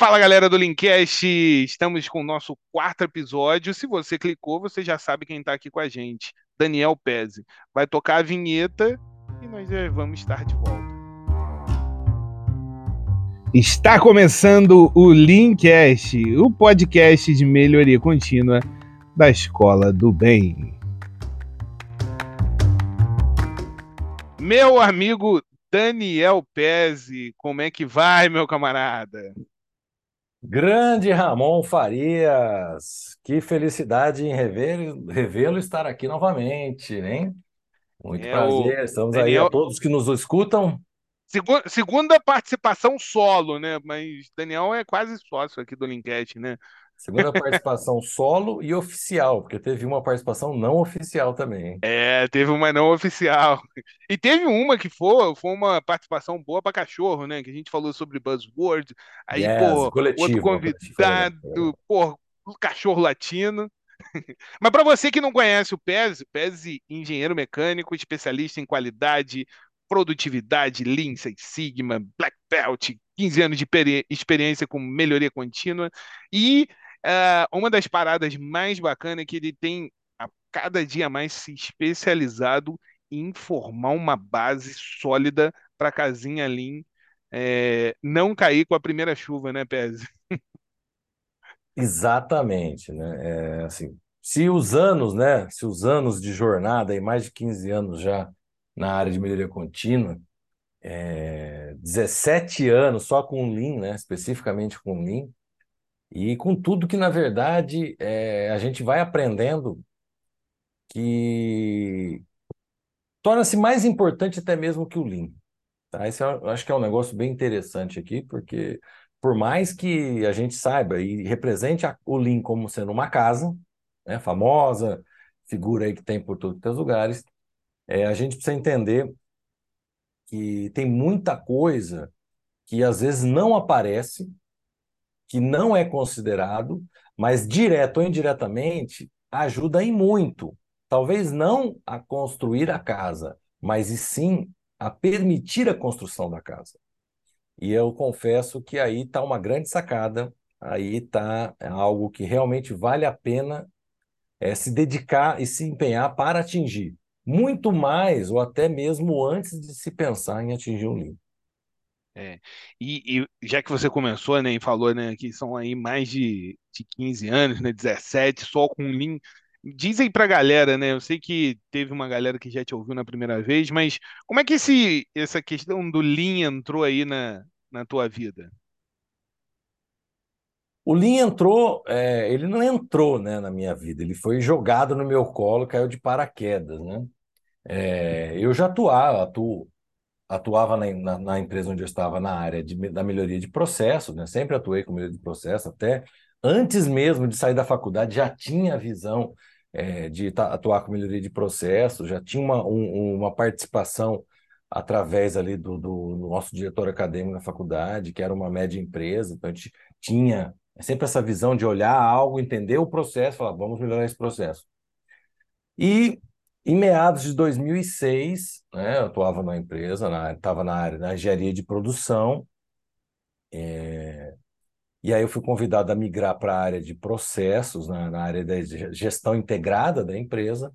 Fala galera do Linkcast, estamos com o nosso quarto episódio. Se você clicou, você já sabe quem está aqui com a gente, Daniel Pezzi. Vai tocar a vinheta e nós já vamos estar de volta. Está começando o Linkcast, o podcast de melhoria contínua da Escola do Bem. Meu amigo Daniel Pezzi, como é que vai, meu camarada? Grande Ramon Farias, que felicidade em revê-lo estar aqui novamente, hein? Muito é, prazer, estamos Daniel... aí a todos que nos escutam. Segunda, segunda participação solo, né? Mas Daniel é quase sócio aqui do Linkcast, né? Segunda participação solo e oficial, porque teve uma participação não oficial também. É, teve uma não oficial. E teve uma que foi, foi uma participação boa para cachorro, né? Que a gente falou sobre buzzword. Aí, yes, pô, coletivo, outro convidado, pô, cachorro latino. Mas para você que não conhece o Pez, Pez engenheiro mecânico, especialista em qualidade, produtividade, Lean Six Sigma, Black Belt, 15 anos de experiência com melhoria contínua e Uh, uma das paradas mais bacanas é que ele tem a cada dia mais se especializado em formar uma base sólida para a casinha Lean é, não cair com a primeira chuva, né, Pez? Exatamente, né? É, assim, se os anos, né? Se os anos de jornada, aí mais de 15 anos já na área de melhoria contínua, é, 17 anos só com Lean, né? Especificamente com Lean, e com tudo que, na verdade, é, a gente vai aprendendo que torna-se mais importante até mesmo que o Lean. Tá? Isso eu acho que é um negócio bem interessante aqui, porque por mais que a gente saiba e represente a, o Lean como sendo uma casa, né, famosa, figura aí que tem por todos os lugares, é, a gente precisa entender que tem muita coisa que às vezes não aparece que não é considerado, mas direto ou indiretamente ajuda em muito. Talvez não a construir a casa, mas e sim a permitir a construção da casa. E eu confesso que aí está uma grande sacada, aí está algo que realmente vale a pena é, se dedicar e se empenhar para atingir. Muito mais, ou até mesmo antes de se pensar em atingir um livro. É. E, e, já que você começou, né, e falou, né, que são aí mais de, de 15 anos, né, 17, só com Lean, diz aí pra galera, né, eu sei que teve uma galera que já te ouviu na primeira vez, mas como é que esse, essa questão do Lean entrou aí na, na tua vida? O Lean entrou, é, ele não entrou, né, na minha vida, ele foi jogado no meu colo, caiu de paraquedas, né? É, eu já atuava, atuo atuava na, na, na, empresa onde eu estava na área de, da melhoria de processo, né? sempre atuei com melhoria de processo, até antes mesmo de sair da faculdade já tinha a visão é, de atuar com melhoria de processo, já tinha uma, um, uma participação através ali do, do, nosso diretor acadêmico na faculdade, que era uma média empresa, então a gente tinha sempre essa visão de olhar algo, entender o processo, falar, vamos melhorar esse processo. E em meados de 2006, né, eu atuava na empresa, estava na, área da engenharia de produção, é, e aí eu fui convidado a migrar para a área de processos, na, na área da gestão integrada da empresa,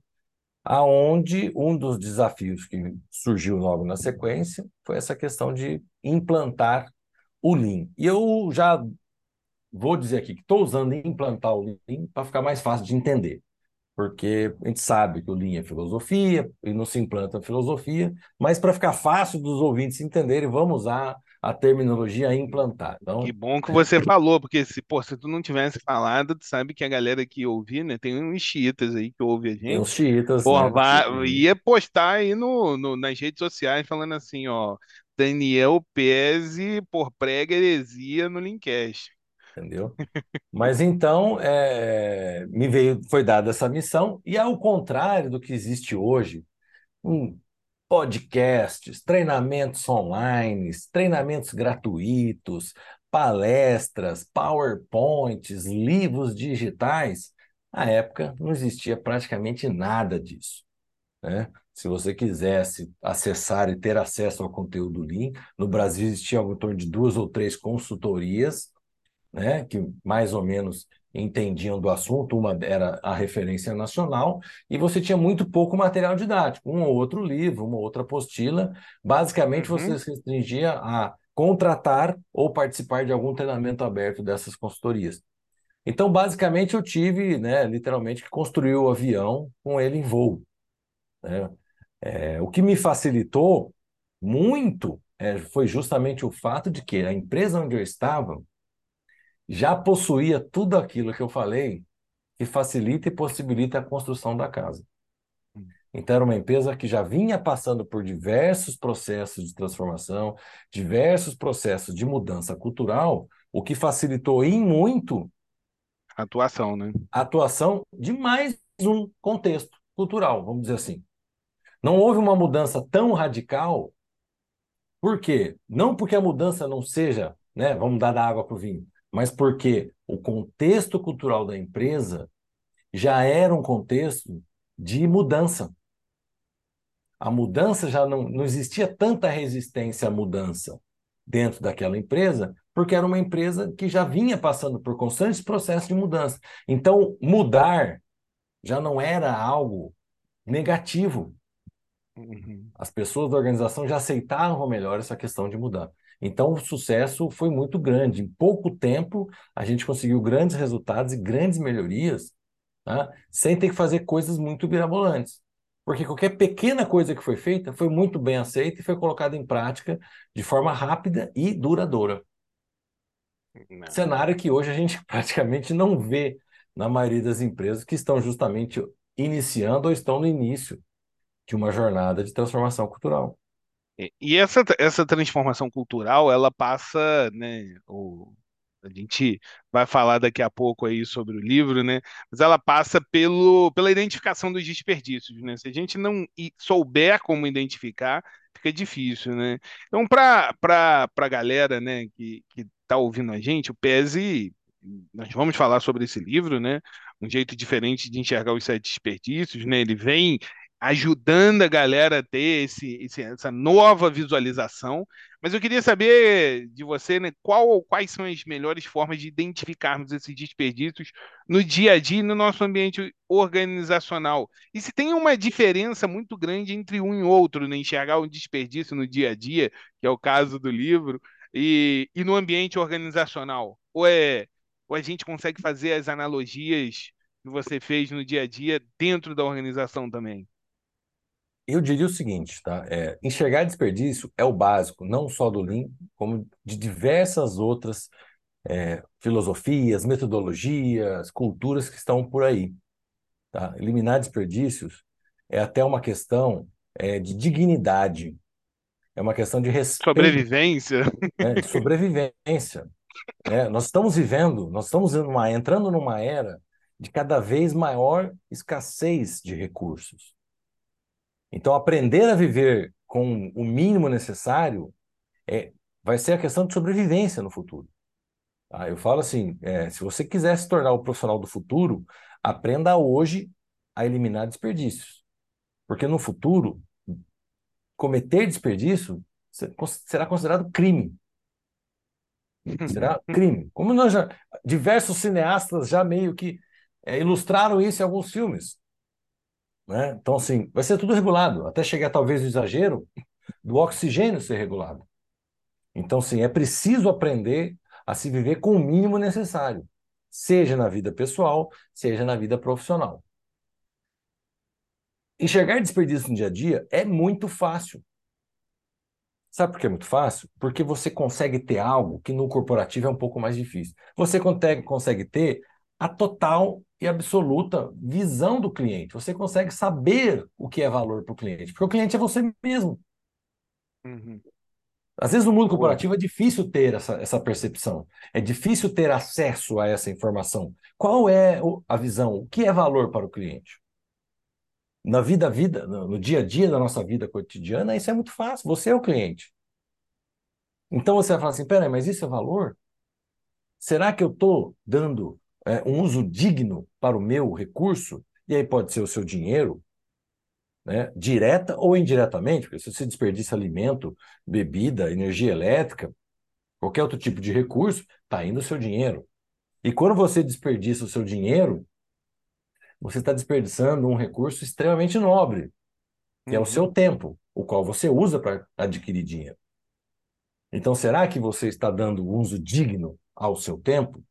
aonde um dos desafios que surgiu logo na sequência foi essa questão de implantar o Lean. E eu já vou dizer aqui que estou usando implantar o Lean para ficar mais fácil de entender porque a gente sabe que o Lean é filosofia e não se implanta filosofia, mas para ficar fácil dos ouvintes entenderem, vamos usar a terminologia implantar. Então... Que bom que você falou, porque se, pô, se tu não tivesse falado, tu sabe que a galera que ouvia, né, tem uns chiitas aí que ouve a gente. Tem uns chiitas, pô, né? vai, ia postar aí no, no, nas redes sociais falando assim, ó, Daniel Pese por prega heresia no Linkcast entendeu? Mas então é, me veio, foi dada essa missão, e ao contrário do que existe hoje, um, podcasts, treinamentos online, treinamentos gratuitos, palestras, PowerPoints, livros digitais, na época não existia praticamente nada disso. Né? Se você quisesse acessar e ter acesso ao conteúdo Lean, no Brasil existia em torno de duas ou três consultorias né, que mais ou menos entendiam do assunto, uma era a referência nacional, e você tinha muito pouco material didático, um ou outro livro, uma outra apostila. Basicamente, uhum. você se restringia a contratar ou participar de algum treinamento aberto dessas consultorias. Então, basicamente, eu tive, né, literalmente, que construir o avião com ele em voo. Né? É, o que me facilitou muito é, foi justamente o fato de que a empresa onde eu estava já possuía tudo aquilo que eu falei que facilita e possibilita a construção da casa. Hum. Então, era uma empresa que já vinha passando por diversos processos de transformação, diversos processos de mudança cultural, o que facilitou em muito a atuação, né? A atuação de mais um contexto cultural, vamos dizer assim. Não houve uma mudança tão radical, por quê? Não porque a mudança não seja, né, vamos dar da água para o vinho, mas porque o contexto cultural da empresa já era um contexto de mudança. A mudança já não, não existia tanta resistência à mudança dentro daquela empresa, porque era uma empresa que já vinha passando por constantes processos de mudança. Então, mudar já não era algo negativo. Uhum. As pessoas da organização já aceitavam melhor essa questão de mudar. Então, o sucesso foi muito grande. Em pouco tempo, a gente conseguiu grandes resultados e grandes melhorias, tá? sem ter que fazer coisas muito mirabolantes. Porque qualquer pequena coisa que foi feita foi muito bem aceita e foi colocada em prática de forma rápida e duradoura. Não. Cenário que hoje a gente praticamente não vê na maioria das empresas que estão justamente iniciando ou estão no início de uma jornada de transformação cultural. E essa, essa transformação cultural, ela passa, né, o, a gente vai falar daqui a pouco aí sobre o livro, né, mas ela passa pelo, pela identificação dos desperdícios, né, se a gente não souber como identificar, fica difícil, né. Então, para a galera, né, que está ouvindo a gente, o PESE, nós vamos falar sobre esse livro, né, um jeito diferente de enxergar os sete desperdícios, né, ele vem ajudando a galera a ter esse, esse, essa nova visualização. Mas eu queria saber de você, né, qual, quais são as melhores formas de identificarmos esses desperdícios no dia a dia, no nosso ambiente organizacional. E se tem uma diferença muito grande entre um e outro, né, enxergar um desperdício no dia a dia, que é o caso do livro, e, e no ambiente organizacional. Ou, é, ou a gente consegue fazer as analogias que você fez no dia a dia dentro da organização também? Eu diria o seguinte, tá? É, enxergar desperdício é o básico, não só do Lean, como de diversas outras é, filosofias, metodologias, culturas que estão por aí. Tá? Eliminar desperdícios é até uma questão é, de dignidade, é uma questão de respeito. Sobrevivência. Né? De sobrevivência. É, nós estamos vivendo, nós estamos numa, entrando numa era de cada vez maior escassez de recursos. Então, aprender a viver com o mínimo necessário é, vai ser a questão de sobrevivência no futuro. Tá? Eu falo assim: é, se você quiser se tornar o profissional do futuro, aprenda hoje a eliminar desperdícios. Porque no futuro, cometer desperdício será considerado crime. Será crime. Como nós já, diversos cineastas já meio que é, ilustraram isso em alguns filmes. Né? Então, assim, vai ser tudo regulado, até chegar talvez o exagero do oxigênio ser regulado. Então, sim, é preciso aprender a se viver com o mínimo necessário, seja na vida pessoal, seja na vida profissional. Enxergar desperdício no dia a dia é muito fácil. Sabe por que é muito fácil? Porque você consegue ter algo que no corporativo é um pouco mais difícil. Você consegue, consegue ter a total e absoluta visão do cliente. Você consegue saber o que é valor para o cliente, porque o cliente é você mesmo. Uhum. Às vezes no mundo corporativo é difícil ter essa, essa percepção, é difícil ter acesso a essa informação. Qual é a visão? O que é valor para o cliente? Na vida, vida, no dia a dia da nossa vida cotidiana, isso é muito fácil. Você é o cliente. Então você vai falar assim: peraí, mas isso é valor? Será que eu estou dando é, um uso digno para o meu recurso, e aí pode ser o seu dinheiro, né, direta ou indiretamente, porque se você desperdiça alimento, bebida, energia elétrica, qualquer outro tipo de recurso, está indo o seu dinheiro. E quando você desperdiça o seu dinheiro, você está desperdiçando um recurso extremamente nobre, que uhum. é o seu uhum. tempo, o qual você usa para adquirir dinheiro. Então, será que você está dando uso digno ao seu tempo?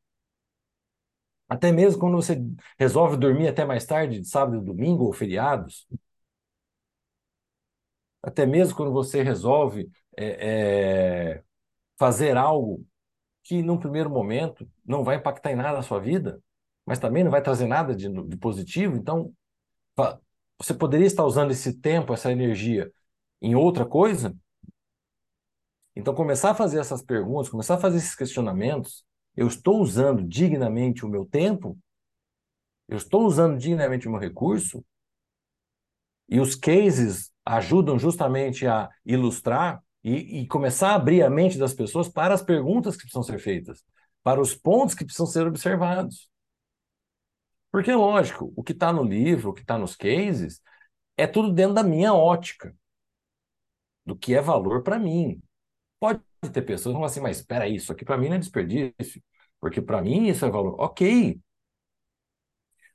Até mesmo quando você resolve dormir até mais tarde, de sábado domingo ou feriados. Até mesmo quando você resolve é, é, fazer algo que, num primeiro momento, não vai impactar em nada a sua vida, mas também não vai trazer nada de, de positivo. Então, você poderia estar usando esse tempo, essa energia, em outra coisa? Então, começar a fazer essas perguntas, começar a fazer esses questionamentos, eu estou usando dignamente o meu tempo? Eu estou usando dignamente o meu recurso? E os cases ajudam justamente a ilustrar e, e, começar a abrir a mente das pessoas para as perguntas que precisam ser feitas, para os pontos que precisam ser observados. Porque, lógico, o que está no livro, o que está nos cases, é tudo dentro da minha ótica, do que é valor para mim. Pode ter pessoas que vão assim, mas espera isso aqui para mim não é desperdício, porque para mim isso é valor. Ok.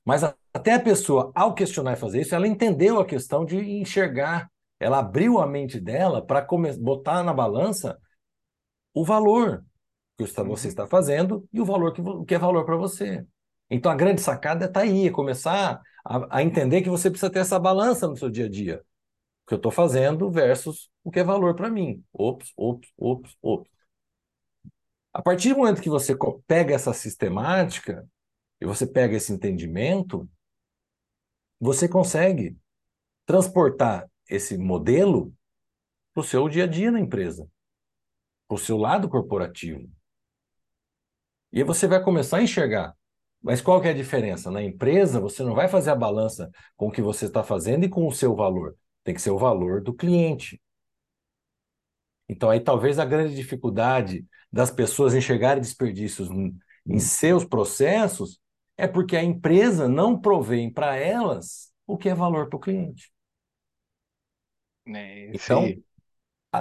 Mas até a pessoa, ao questionar e fazer isso, ela entendeu a questão de enxergar. Ela abriu a mente dela para botar na balança o valor que você uhum. está fazendo e o valor que, que é valor para você. Então a grande sacada está aí, é começar a, a, entender que você precisa ter essa balança no seu dia a dia. Que eu estou fazendo versus o que é valor para mim. Ops, ops, ops, ops. A partir do momento que você pega essa sistemática e você pega esse entendimento, você consegue transportar esse modelo para o seu dia a dia na empresa, para o seu lado corporativo. E aí você vai começar a enxergar. Mas qual que é a diferença? Na empresa, você não vai fazer a balança com o que você está fazendo e com o seu valor. Tem que ser o valor do cliente. Então, aí talvez a grande dificuldade das pessoas enxergarem desperdícios em seus processos é porque a empresa não provém para elas o que é valor para o cliente. É, então,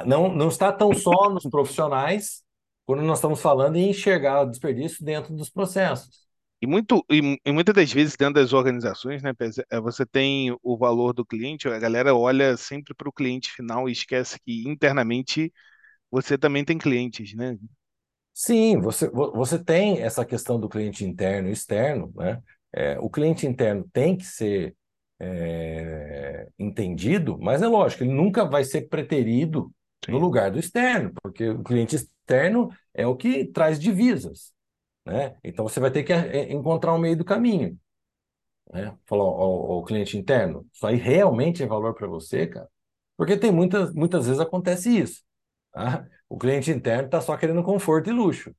não, não está tão só nos profissionais quando nós estamos falando em enxergar o desperdício dentro dos processos. E, muito, e, e, muitas das vezes dentro das organizações, né, é, você tem o valor do cliente, a galera olha sempre para o cliente final e esquece que internamente você também tem clientes, né? Sim, você, você tem essa questão do cliente interno e externo, né? É, o cliente interno tem que ser é, entendido, mas é lógico, ele nunca vai ser preterido Sim. no lugar do externo, porque o cliente externo é o que traz divisas. Né? Então você vai ter que é, encontrar um meio do caminho. Né? Falar ao, ao cliente interno, isso aí realmente é valor para você, cara? Porque tem muitas, muitas vezes acontece isso. Tá? O cliente interno está só querendo conforto e luxo.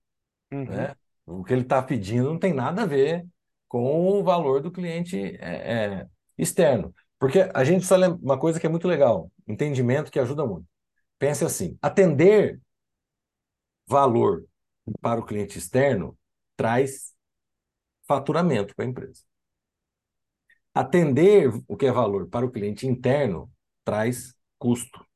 Uhum. Né? O que ele está pedindo não tem nada a ver com o valor do cliente é, é, externo. Porque a gente precisa lembrar uma coisa que é muito legal, entendimento que ajuda muito. Pense assim, atender valor para o cliente externo traz faturamento para a empresa. Atender o que é valor para o cliente interno traz custo.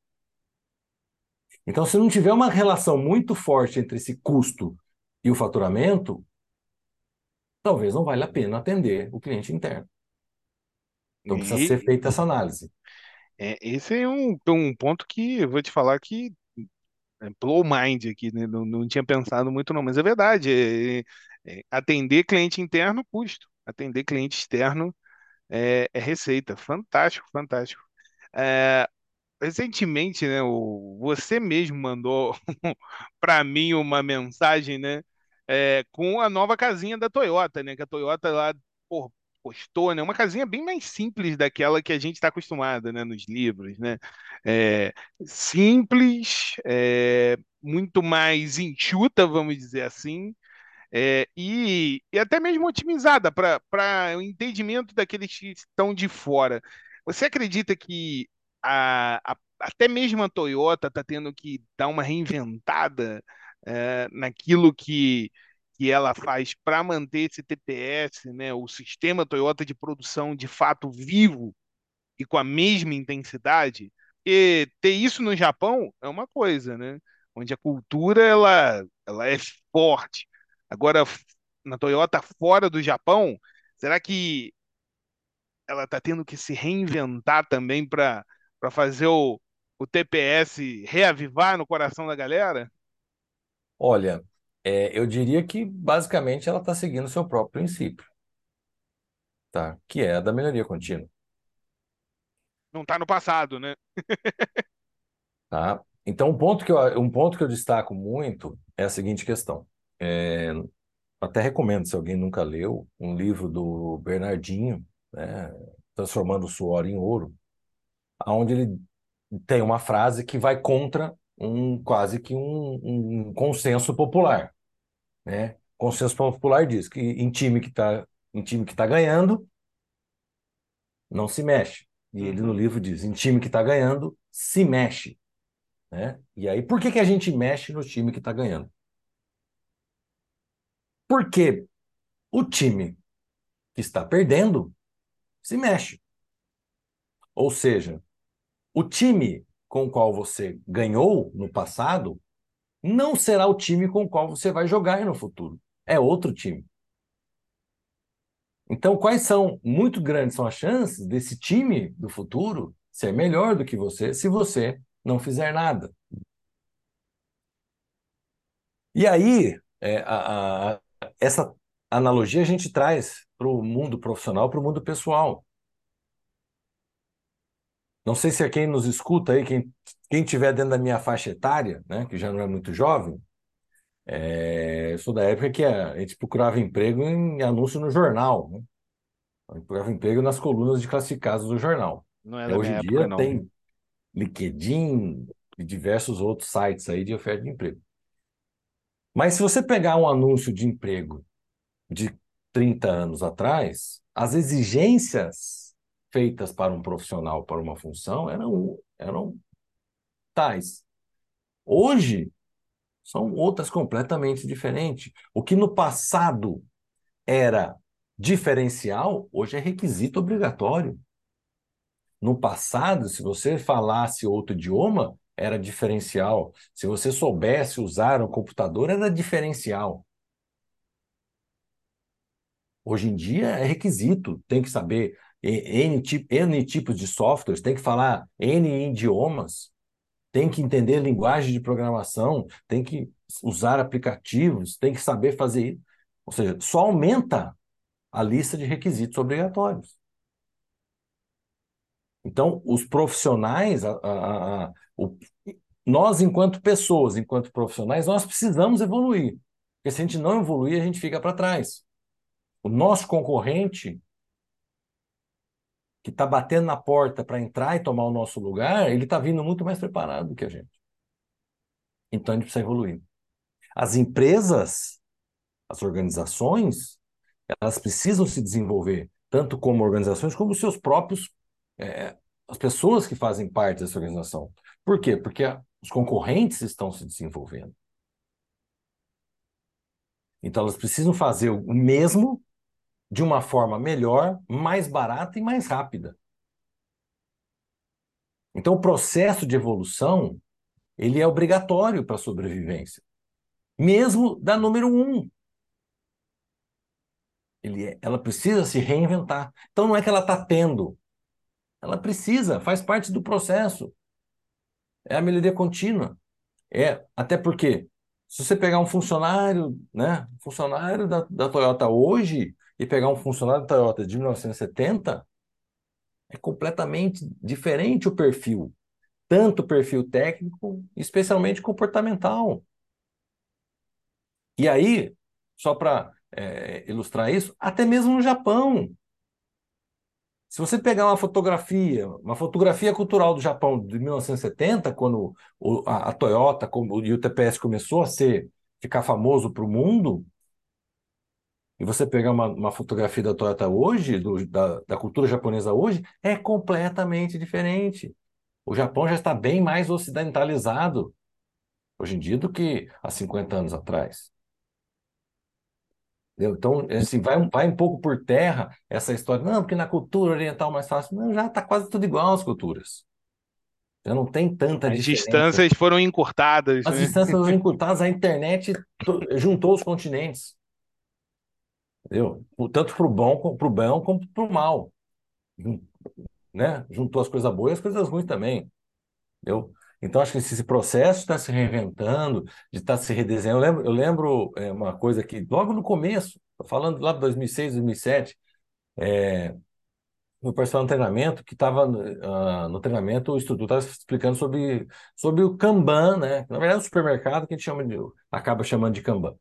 Então, se não tiver uma relação muito forte entre esse custo e o faturamento, talvez não valha a pena atender o cliente interno. Então, precisa e... ser feita essa análise. É, esse é um, um ponto que eu vou te falar que é blow mind aqui, né? não, não tinha pensado muito não, mas é verdade, é, é, atender cliente interno, custo. Atender cliente externo é, é receita. Fantástico, fantástico. É, recentemente, né, o, você mesmo mandou para mim uma mensagem, né, é, com a nova casinha da Toyota, né, que a Toyota lá postou, né, uma casinha bem mais simples daquela que a gente está acostumada, né, nos livros, né, é, simples, é, muito mais enxuta, vamos dizer assim, é, e, e, até mesmo otimizada para o entendimento daqueles que estão de fora. Você acredita que a, a, até mesmo a Toyota está tendo que dar uma reinventada é, naquilo que, que ela faz para manter esse TPS, né, o sistema Toyota de produção de fato vivo e com a mesma intensidade? E ter isso no Japão é uma coisa, né? onde a cultura ela ela é forte. Agora, na Toyota fora do Japão, será que ela está tendo que se reinventar também para fazer o, o TPS reavivar no coração da galera? Olha, é, eu diria que basicamente ela está seguindo o seu próprio princípio, tá? Que é a da melhoria contínua. Não está no passado, né? tá? Então, um ponto que eu, um ponto que eu destaco muito é a seguinte questão. É, até recomendo, se alguém nunca leu, um livro do Bernardinho, né, Transformando o Suor em Ouro, onde ele tem uma frase que vai contra um quase que um, um consenso popular. Né? Consenso popular diz que em time que está em time que está ganhando, não se mexe. E ele no uhum. livro diz: em time que está ganhando, se mexe. Né? E aí, por que, que a gente mexe no time que está ganhando? Porque o time que está perdendo se mexe. Ou seja, o time com o qual você ganhou no passado não será o time com o qual você vai jogar no futuro. É outro time. Então, quais são, muito grandes são as chances desse time do futuro ser melhor do que você se você não fizer nada. E aí, é, a, a, essa analogia a gente traz para o mundo profissional, para o mundo pessoal. Não sei se é quem nos escuta aí, quem, quem tiver dentro da minha faixa etária, né, que já não é muito jovem, é, eu sou da época que a, a gente procurava emprego em anúncio no jornal. Né? procurava emprego nas colunas de classificados do jornal. Não é Hoje em época, dia não. tem LinkedIn e diversos outros sites aí de oferta de emprego. Mas se você pegar um anúncio de emprego de 30 anos atrás, as exigências feitas para um profissional, para uma função, eram, eram tais. Hoje, são outras completamente diferentes. O que no passado era diferencial, hoje é requisito obrigatório. No passado, se você falasse outro idioma, era diferencial. Se você soubesse usar um computador, era diferencial. Hoje em dia é requisito, tem que saber N, N tipos de softwares, tem que falar N idiomas, tem que entender linguagem de programação, tem que usar aplicativos, tem que saber fazer. Ou seja, só aumenta a lista de requisitos obrigatórios. Então, os profissionais, a, a, a, o, nós, enquanto pessoas, enquanto profissionais, nós precisamos evoluir. Porque se a gente não evoluir, a gente fica para trás. O nosso concorrente, que está batendo na porta para entrar e tomar o nosso lugar, ele está vindo muito mais preparado do que a gente. Então, a gente precisa evoluir. As empresas, as organizações, elas precisam se desenvolver, tanto como organizações, como seus próprios é, as pessoas que fazem parte dessa organização. Por quê? Porque a, os concorrentes estão se desenvolvendo. Então elas precisam fazer o mesmo de uma forma melhor, mais barata e mais rápida. Então o processo de evolução ele é obrigatório para a sobrevivência, mesmo da número um. Ele é, ela precisa se reinventar. Então não é que ela está tendo ela precisa, faz parte do processo. É a melhoria contínua. É, até porque, se você pegar um funcionário, né, funcionário da, da Toyota hoje e pegar um funcionário da Toyota de 1970, é completamente diferente o perfil. Tanto o perfil técnico, especialmente comportamental. E aí, só para é, ilustrar isso, até mesmo no Japão, se você pegar uma fotografia, uma fotografia cultural do Japão de 1970, quando o, a, a, Toyota como, e o TPS começou a ser ficar famoso para o mundo, e você pegar uma, uma fotografia da Toyota hoje, do, da, da cultura japonesa hoje, é completamente diferente. O Japão já está bem mais ocidentalizado hoje em dia do que há 50 anos atrás. Entendeu? Então, assim, vai, vai um pouco por terra essa história, não, porque na cultura oriental é mais fácil. Não, já está quase tudo igual as culturas. Já não tem tanta As diferença. distâncias foram encurtadas. As né? distâncias foram encurtadas, a internet juntou os continentes. Entendeu? Tanto para o bom, pro bom como para o mal. Né? Juntou as coisas boas e as coisas ruins também. Entendeu? Então, acho que esse processo está se reinventando, de estar tá se redesenhando. Eu lembro, eu lembro é, uma coisa que, logo no começo, falando lá de 2006, 2007, é, de um treinamento que estava uh, no treinamento, o instrutor estava explicando sobre, sobre o Kanban, né? Na verdade, é um supermercado que a gente chama de, acaba chamando de Kanban.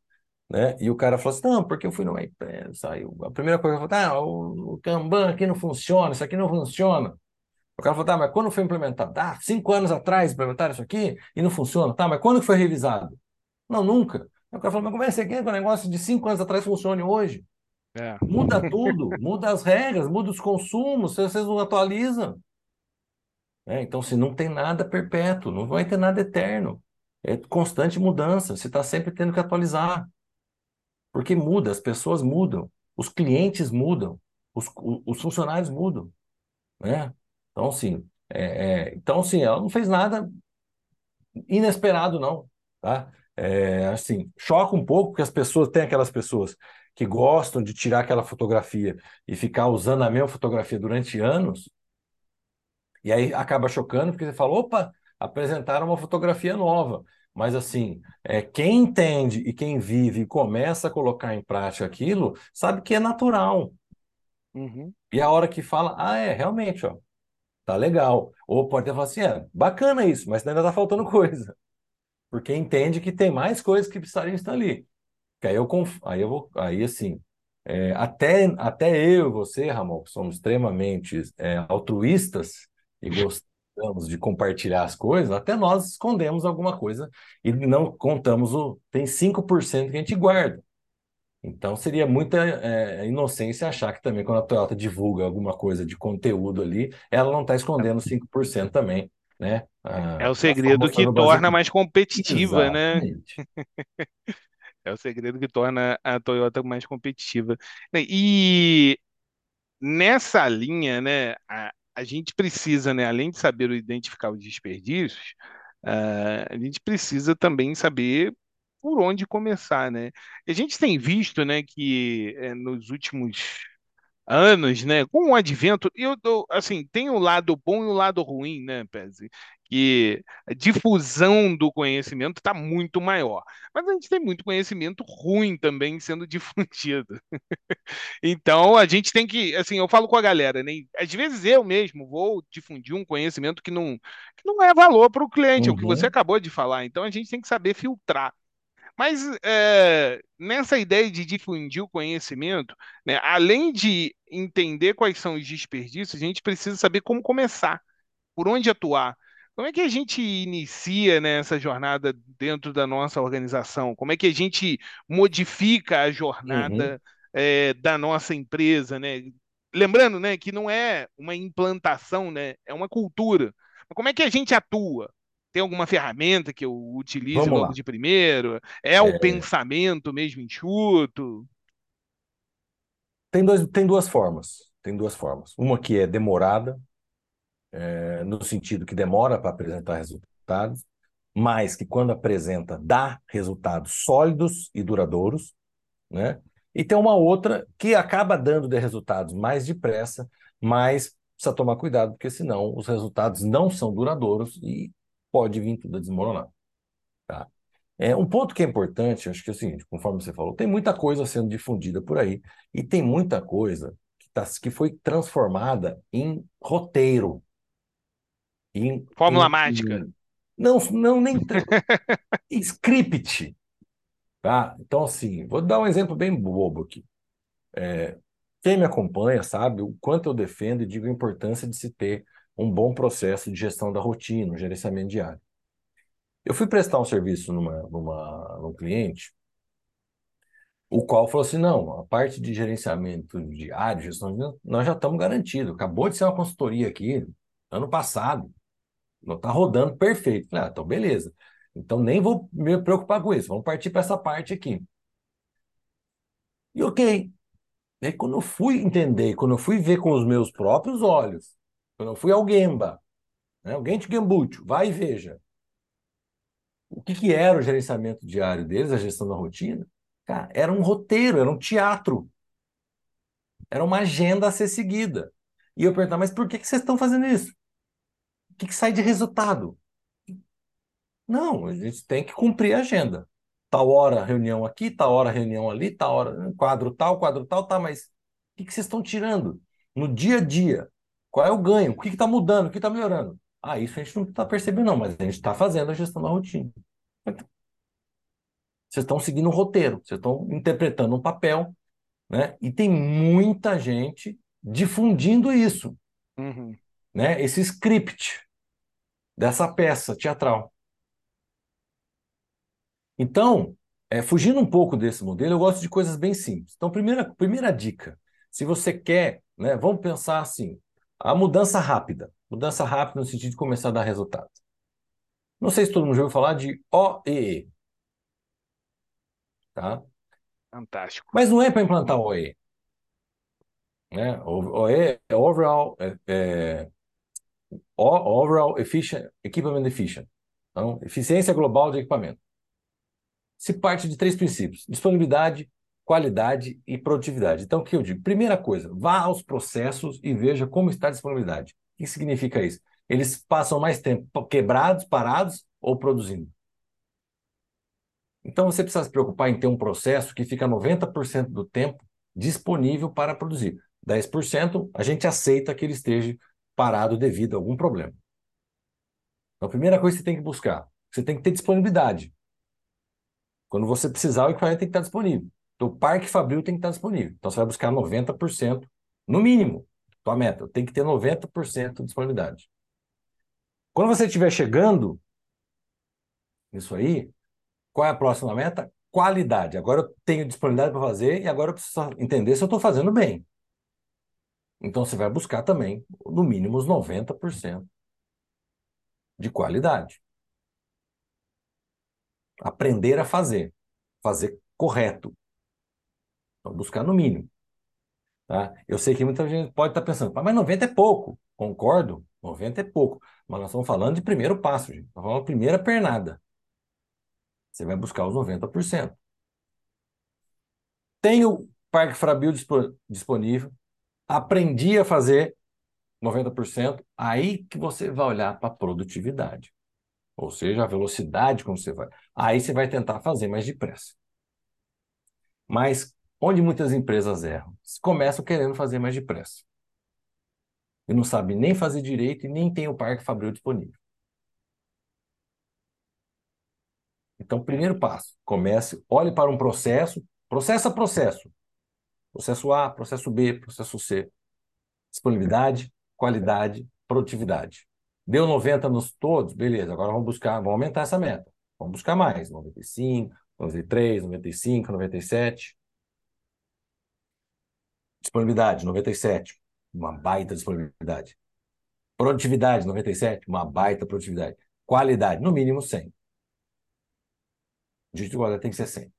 Né? E o cara falou assim: não, porque eu fui numa empresa. Aí a primeira coisa que eu falei: ah, o, o Kanban aqui não funciona, isso aqui não funciona. O cara falou: tá, mas quando foi implementado? Ah, cinco anos atrás implementaram isso aqui e não funciona. Tá, mas quando foi revisado? Não, nunca. Aí o cara falou: mas como é que você quer que o negócio de cinco anos atrás funcione hoje? É. Muda tudo, muda as regras, muda os consumos, vocês não atualizam. É, então, se não tem nada perpétuo, não vai ter nada eterno. É constante mudança, você está sempre tendo que atualizar. Porque muda, as pessoas mudam, os clientes mudam, os, os funcionários mudam. Né? Então, assim, é, é, então, assim, ela não fez nada inesperado, não. Tá? É, assim, choca um pouco, porque as pessoas, tem aquelas pessoas que gostam de tirar aquela fotografia e ficar usando a mesma fotografia durante anos, e aí acaba chocando, porque você fala, opa, apresentaram uma fotografia nova. Mas assim, é, quem entende e quem vive e começa a colocar em prática aquilo, sabe que é natural. Uhum. E a hora que fala, ah, é, realmente, ó, tá legal. Ou pode até falar assim, é, bacana isso, mas ainda tá faltando coisa. Porque entende que tem mais coisas que precisariam estar ali. Que aí eu, conf... aí eu vou, aí assim, é, até, até eu e você, Ramon, que somos extremamente é, altruístas e gostamos de compartilhar as coisas, até nós escondemos alguma coisa e não contamos o. Tem 5% que a gente guarda. Então seria muita é, inocência achar que também quando a Toyota divulga alguma coisa de conteúdo ali, ela não está escondendo 5% também. Né? é o segredo que torna mais competitiva, né? Exatamente. né? É o segredo que torna a Toyota mais competitiva. E nessa linha, né, a, a gente precisa, né, além de saber identificar os desperdícios, uh, a gente precisa também saber por onde começar, né? A gente tem visto, né, que é, nos últimos anos, né, com o advento, eu, eu assim, tem o lado bom e o lado ruim, né, Pezzi? que a difusão do conhecimento está muito maior. Mas a gente tem muito conhecimento ruim também sendo difundido. então a gente tem que, assim, eu falo com a galera, né? Às vezes eu mesmo vou difundir um conhecimento que não, que não é valor para o cliente, uhum. é o que você uhum. acabou de falar. Então a gente tem que saber filtrar. Mas é, nessa ideia de difundir o conhecimento, né, além de entender quais são os desperdícios, a gente precisa saber como começar, por onde atuar. Como é que a gente inicia né, essa jornada dentro da nossa organização? Como é que a gente modifica a jornada uhum. é, da nossa empresa? Né? Lembrando né, que não é uma implantação, né, é uma cultura. Mas como é que a gente atua? Tem alguma ferramenta que eu utilize Vamos logo lá. de primeiro? É, é o pensamento mesmo enxuto? Tem, dois, tem duas formas. Tem duas formas. Uma que é demorada, é, no sentido que demora para apresentar resultados, mas que quando apresenta dá resultados sólidos e duradouros, né? E tem uma outra que acaba dando de resultados mais depressa, mas precisa tomar cuidado, porque senão os resultados não são duradouros e pode vir tudo a desmoronar. Tá? É, um ponto que é importante, acho que é o seguinte, conforme você falou, tem muita coisa sendo difundida por aí e tem muita coisa que, tá, que foi transformada em roteiro, em, Fórmula em, mágica. Em, não, não, nem script. Tá? Então, assim, vou dar um exemplo bem bobo aqui. É, quem me acompanha sabe o quanto eu defendo e digo a importância de se ter um bom processo de gestão da rotina, um gerenciamento diário. Eu fui prestar um serviço numa, numa, num cliente, o qual falou assim: não, a parte de gerenciamento diário, gestão, nós já estamos garantidos. Acabou de ser uma consultoria aqui, ano passado. Não está rodando perfeito. Ah, então beleza. Então nem vou me preocupar com isso. Vamos partir para essa parte aqui. E ok. Aí, quando eu fui entender, quando eu fui ver com os meus próprios olhos, eu fui ao Gemba Né? O Gente Gambúcio, vai e veja. O que, que era o gerenciamento diário deles, a gestão da rotina? Cara, era um roteiro, era um teatro. Era uma agenda a ser seguida. E eu perguntava, mas por que, que vocês estão fazendo isso? O que, que sai de resultado? Não, a gente tem que cumprir a agenda. Tal hora reunião aqui, tal hora reunião ali, tal hora quadro tal, quadro tal, tá, mas o que, que vocês estão tirando? No dia a dia, qual é o ganho? O que está mudando? O que está melhorando? Ah, isso a gente não está percebendo, não, mas a gente está fazendo a gestão da rotina. Vocês estão seguindo um roteiro, vocês estão interpretando um papel, né? E tem muita gente difundindo isso, uhum. né? Esse script dessa peça teatral. Então, é, fugindo um pouco desse modelo, eu gosto de coisas bem simples. Então, primeira, primeira dica, se você quer, né, vamos pensar assim, a mudança rápida. Mudança rápida no sentido de começar a dar resultado. Não sei se todo mundo já ouviu falar de OEE. Tá? Fantástico. Mas não é para implantar OE. Né? OE é Overall, é, é, overall efficient, Equipment Efficient. Então, eficiência global de equipamento. Se parte de três princípios: disponibilidade, qualidade e produtividade. Então, o que eu digo? Primeira coisa, vá aos processos e veja como está a disponibilidade. O que significa isso? Eles passam mais tempo quebrados, parados ou produzindo. Então você precisa se preocupar em ter um processo que fica 90% do tempo disponível para produzir. 10% a gente aceita que ele esteja parado devido a algum problema. Então a primeira coisa que você tem que buscar, você tem que ter disponibilidade. Quando você precisar, o equipamento tem que estar disponível. Então, o parque fabril tem que estar disponível. Então você vai buscar 90%, no mínimo, tua meta. Tem que ter 90% de disponibilidade. Quando você estiver chegando nisso aí, qual é a próxima meta? Qualidade. Agora eu tenho disponibilidade para fazer e agora eu preciso entender se eu estou fazendo bem. Então você vai buscar também, no mínimo, os 90% de qualidade. Aprender a fazer. Fazer correto. Buscar no mínimo. Tá? Eu sei que muita gente pode estar pensando, mas 90 é pouco. Concordo, 90 é pouco. Mas nós estamos falando de primeiro passo, gente. Nós falando primeira pernada. Você vai buscar os 90%. Tenho Parque Frabil disponível, aprendi a fazer 90%, aí que você vai olhar para a produtividade. Ou seja, a velocidade como você vai. Aí você vai tentar fazer mais depressa. Mas onde muitas empresas erram? Começam querendo fazer mais depressa. E não sabem nem fazer direito e nem tem o parque Fabril disponível. Então, primeiro passo, comece, olhe para um processo, processo a processo. Processo A, processo B, processo C. Disponibilidade, qualidade, produtividade. Deu 90 nos todos? Beleza, agora vamos buscar, vamos aumentar essa meta. Vamos buscar mais, 95, 93, 95, 97. Disponibilidade, 97. Uma baita disponibilidade. Produtividade, 97. Uma baita produtividade. Qualidade, no mínimo 100. Dígito de igualdade tem que ser 100.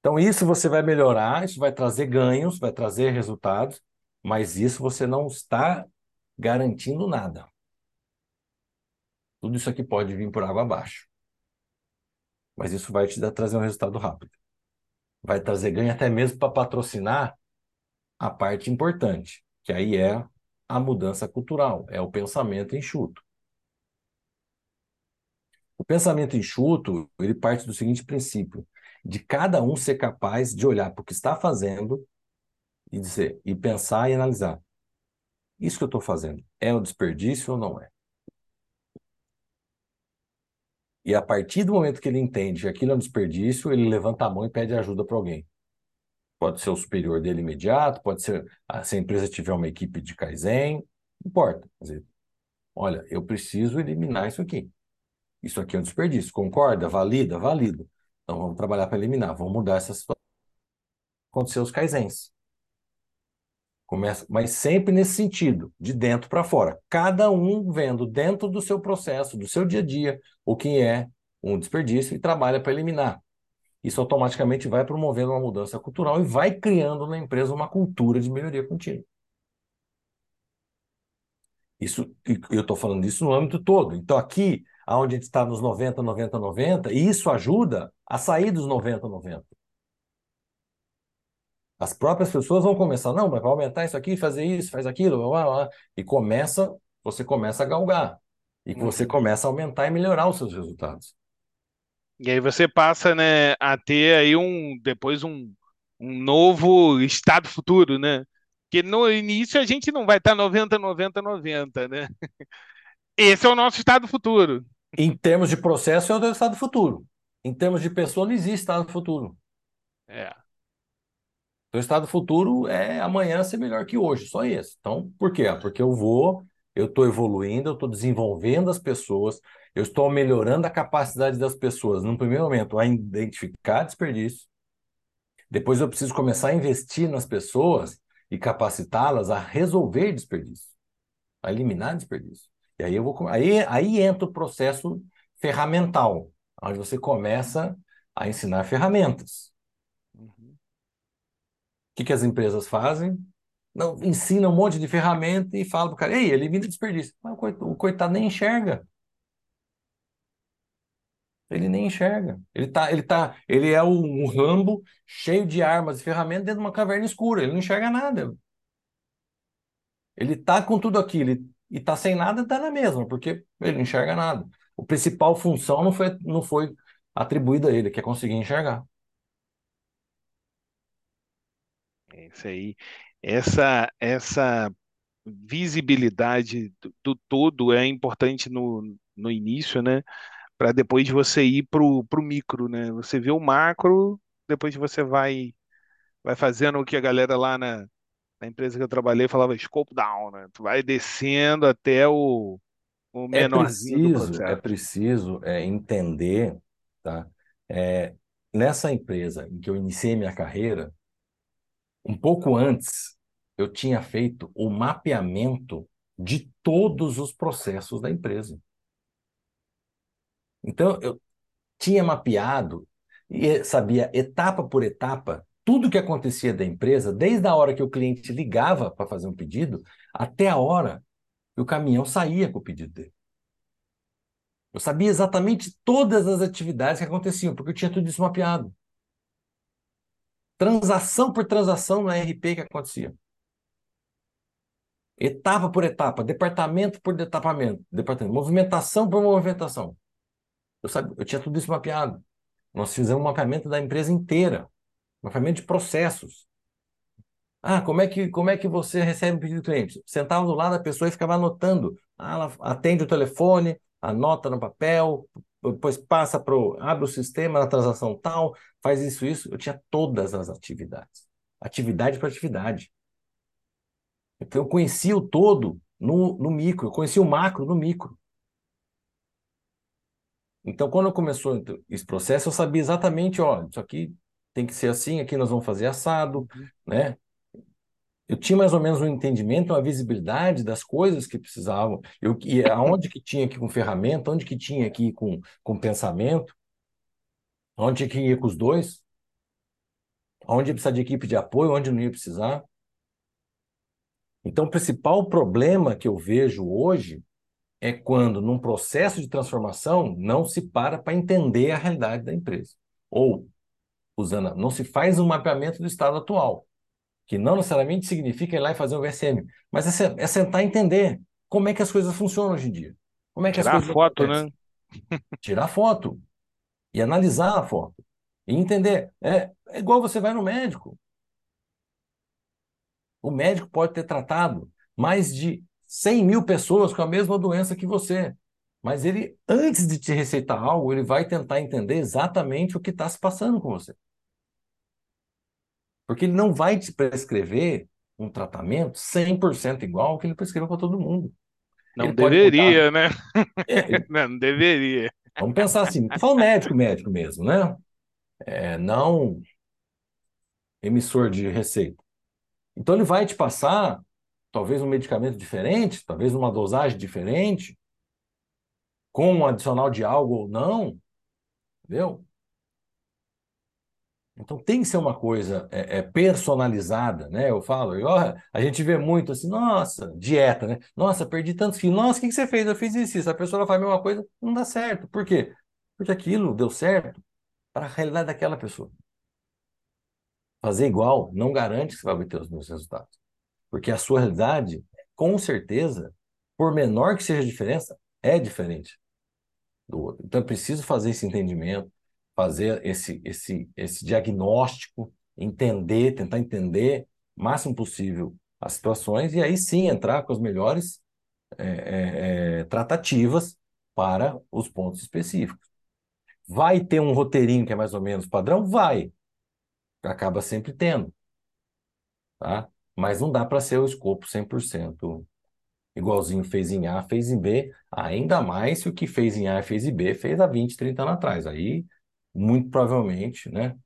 Então, isso você vai melhorar, isso vai trazer ganhos, vai trazer resultados, mas isso você não está garantindo nada. Tudo isso aqui pode vir por água abaixo. Mas isso vai te dar, trazer um resultado rápido. Vai trazer ganho até mesmo para patrocinar a parte importante, que aí é a mudança cultural, é o pensamento enxuto. O pensamento enxuto, ele parte do seguinte princípio, de cada um ser capaz de olhar para o que está fazendo e dizer, e pensar e analisar. Isso que eu estou fazendo é um desperdício ou não é? E a partir do momento que ele entende que aquilo é um desperdício, ele levanta a mão e pede ajuda para alguém. Pode ser o superior dele imediato, pode ser ah, se a empresa tiver uma equipe de Kaizen, não importa. Dizer, olha, eu preciso eliminar isso aqui. Isso aqui é um desperdício. Concorda? Valida? Valida. Então vamos trabalhar para eliminar, vamos mudar essa situação. Acontecer os kaizens. Começa, mas sempre nesse sentido, de dentro para fora. Cada um vendo dentro do seu processo, do seu dia a dia, o que é um desperdício e trabalha para eliminar. Isso automaticamente vai promovendo uma mudança cultural e vai criando na empresa uma cultura de melhoria contínua. Isso, eu estou falando isso no âmbito todo. Então, aqui, onde a gente está nos 90, 90, 90, e isso ajuda a sair dos 90, 90. As próprias pessoas vão começar, não, mas vai aumentar isso aqui, fazer isso, faz aquilo, blá, blá, blá, e começa, você começa a galgar. E uhum. você começa a aumentar e melhorar os seus resultados. E aí você passa, né, a ter aí um, depois um, um novo estado futuro, né? Porque no início a gente não vai estar 90, 90, 90, né? Esse é o nosso estado futuro. Em termos de processo, é o estado futuro. Em termos de pessoa, não existe estado futuro. É. Então, o estado futuro é amanhã ser melhor que hoje, só esse. Então, por quê? Porque eu vou, eu estou evoluindo, eu estou desenvolvendo as pessoas, eu estou melhorando a capacidade das pessoas, no primeiro momento, a identificar desperdício. Depois eu preciso começar a investir nas pessoas e capacitá-las a resolver desperdício, a eliminar desperdício. E aí eu vou aí, aí entra o processo ferramental, onde você começa a ensinar ferramentas. Que, que as empresas fazem? Não, ensina um monte de ferramenta e fala para o cara, ei, elimina desperdício. Mas o coitado nem enxerga. Ele nem enxerga. Ele tá, ele tá, ele é um, Rambo cheio de armas e ferramentas dentro de uma caverna escura. Ele não enxerga nada. Ele tá com tudo aquilo e tá sem nada, tá na mesma, porque ele não enxerga nada. O principal função não foi, não foi atribuída a ele, que é conseguir enxergar. É isso aí. Essa, essa visibilidade do, do todo é importante no, no início, né? Para depois você ir para o micro, né? Você vê o macro, depois você vai vai fazendo o que a galera lá na, na empresa que eu trabalhei falava scope down, né? Tu vai descendo até o, o é menorzinho é preciso, É preciso é, entender, tá? É, nessa empresa em que eu iniciei minha carreira, um pouco antes, eu tinha feito o mapeamento de todos os processos da empresa. Então, eu tinha mapeado e sabia etapa por etapa tudo que acontecia da empresa, desde a hora que o cliente ligava para fazer um pedido, até a hora que o caminhão saía com o pedido dele. Eu sabia exatamente todas as atividades que aconteciam, porque eu tinha tudo isso mapeado transação por transação no RP que acontecia. Etapa por etapa, departamento por departamento, departamento, movimentação por movimentação. Eu, sabia, eu tinha tudo isso mapeado. Nós fizemos um mapeamento da empresa inteira, mapeamento de processos. Ah, como é que, como é que você recebe um pedido do cliente? Sentava do lado da pessoa e ficava anotando. Ah, ela atende o telefone, anota no papel, depois passa para o. abre o sistema na transação tal, faz isso, isso. Eu tinha todas as atividades. Atividade para atividade. Então eu conhecia o todo no, no micro, eu conhecia o macro no micro. Então, quando começou esse processo, eu sabia exatamente, ó, isso aqui tem que ser assim, aqui nós vamos fazer assado, uhum. né? Eu tinha mais ou menos um entendimento, uma visibilidade das coisas que precisavam, eu, e aonde que tinha que ir com ferramenta, onde que tinha que ir com, com pensamento, onde que ia com os dois, onde ia precisar de equipe de apoio, onde não ia precisar. Então, o principal problema que eu vejo hoje é quando, num processo de transformação, não se para para entender a realidade da empresa. Ou, usando, não se faz um mapeamento do estado atual que não necessariamente significa ir lá e fazer um VSM, mas é, é sentar e entender como é que as coisas funcionam hoje em dia. Como é que Tirar as coisas foto, acontecem. né? Tirar foto e analisar a foto e entender. É, é igual você vai no médico. O médico pode ter tratado mais de 100 mil pessoas com a mesma doença que você. Mas ele, antes de te receitar algo, ele vai tentar entender exatamente o que está se passando com você. Porque ele não vai te prescrever um tratamento 100% igual ao que ele prescreveu para todo mundo. Não ele deveria, né? É, não, deveria. Vamos pensar assim, fala médico, médico mesmo, né? É, não emissor de receita. Então ele vai te passar talvez um medicamento diferente, talvez uma dosagem diferente, com um adicional de algo ou não, entendeu? Então tem que ser uma coisa é, é, personalizada, né? Eu falo, eu, a gente vê muito assim, nossa, dieta, né? Nossa, perdi tantos quilos. Nossa, o que, que você fez? Eu fiz isso, isso. A pessoa faz a mesma coisa, não dá certo. Por quê? Porque aquilo deu certo para a realidade daquela pessoa. Fazer igual não garante que você vai obter os mesmos resultados. Porque a sua realidade, com certeza, por menor que seja a diferença, é diferente do outro. Então é preciso fazer esse entendimento, fazer esse, esse, esse diagnóstico, entender, tentar entender o máximo possível as situações e aí sim entrar com as melhores é, é, tratativas para os pontos específicos. Vai ter um roteirinho que é mais ou menos padrão? Vai. Acaba sempre tendo. Tá? Mas não dá para ser o escopo 100% igualzinho fez em A, fez em B, ainda mais se o que fez em A, fez em B, fez há 20, 30 anos atrás. Aí, muito provavelmente, né?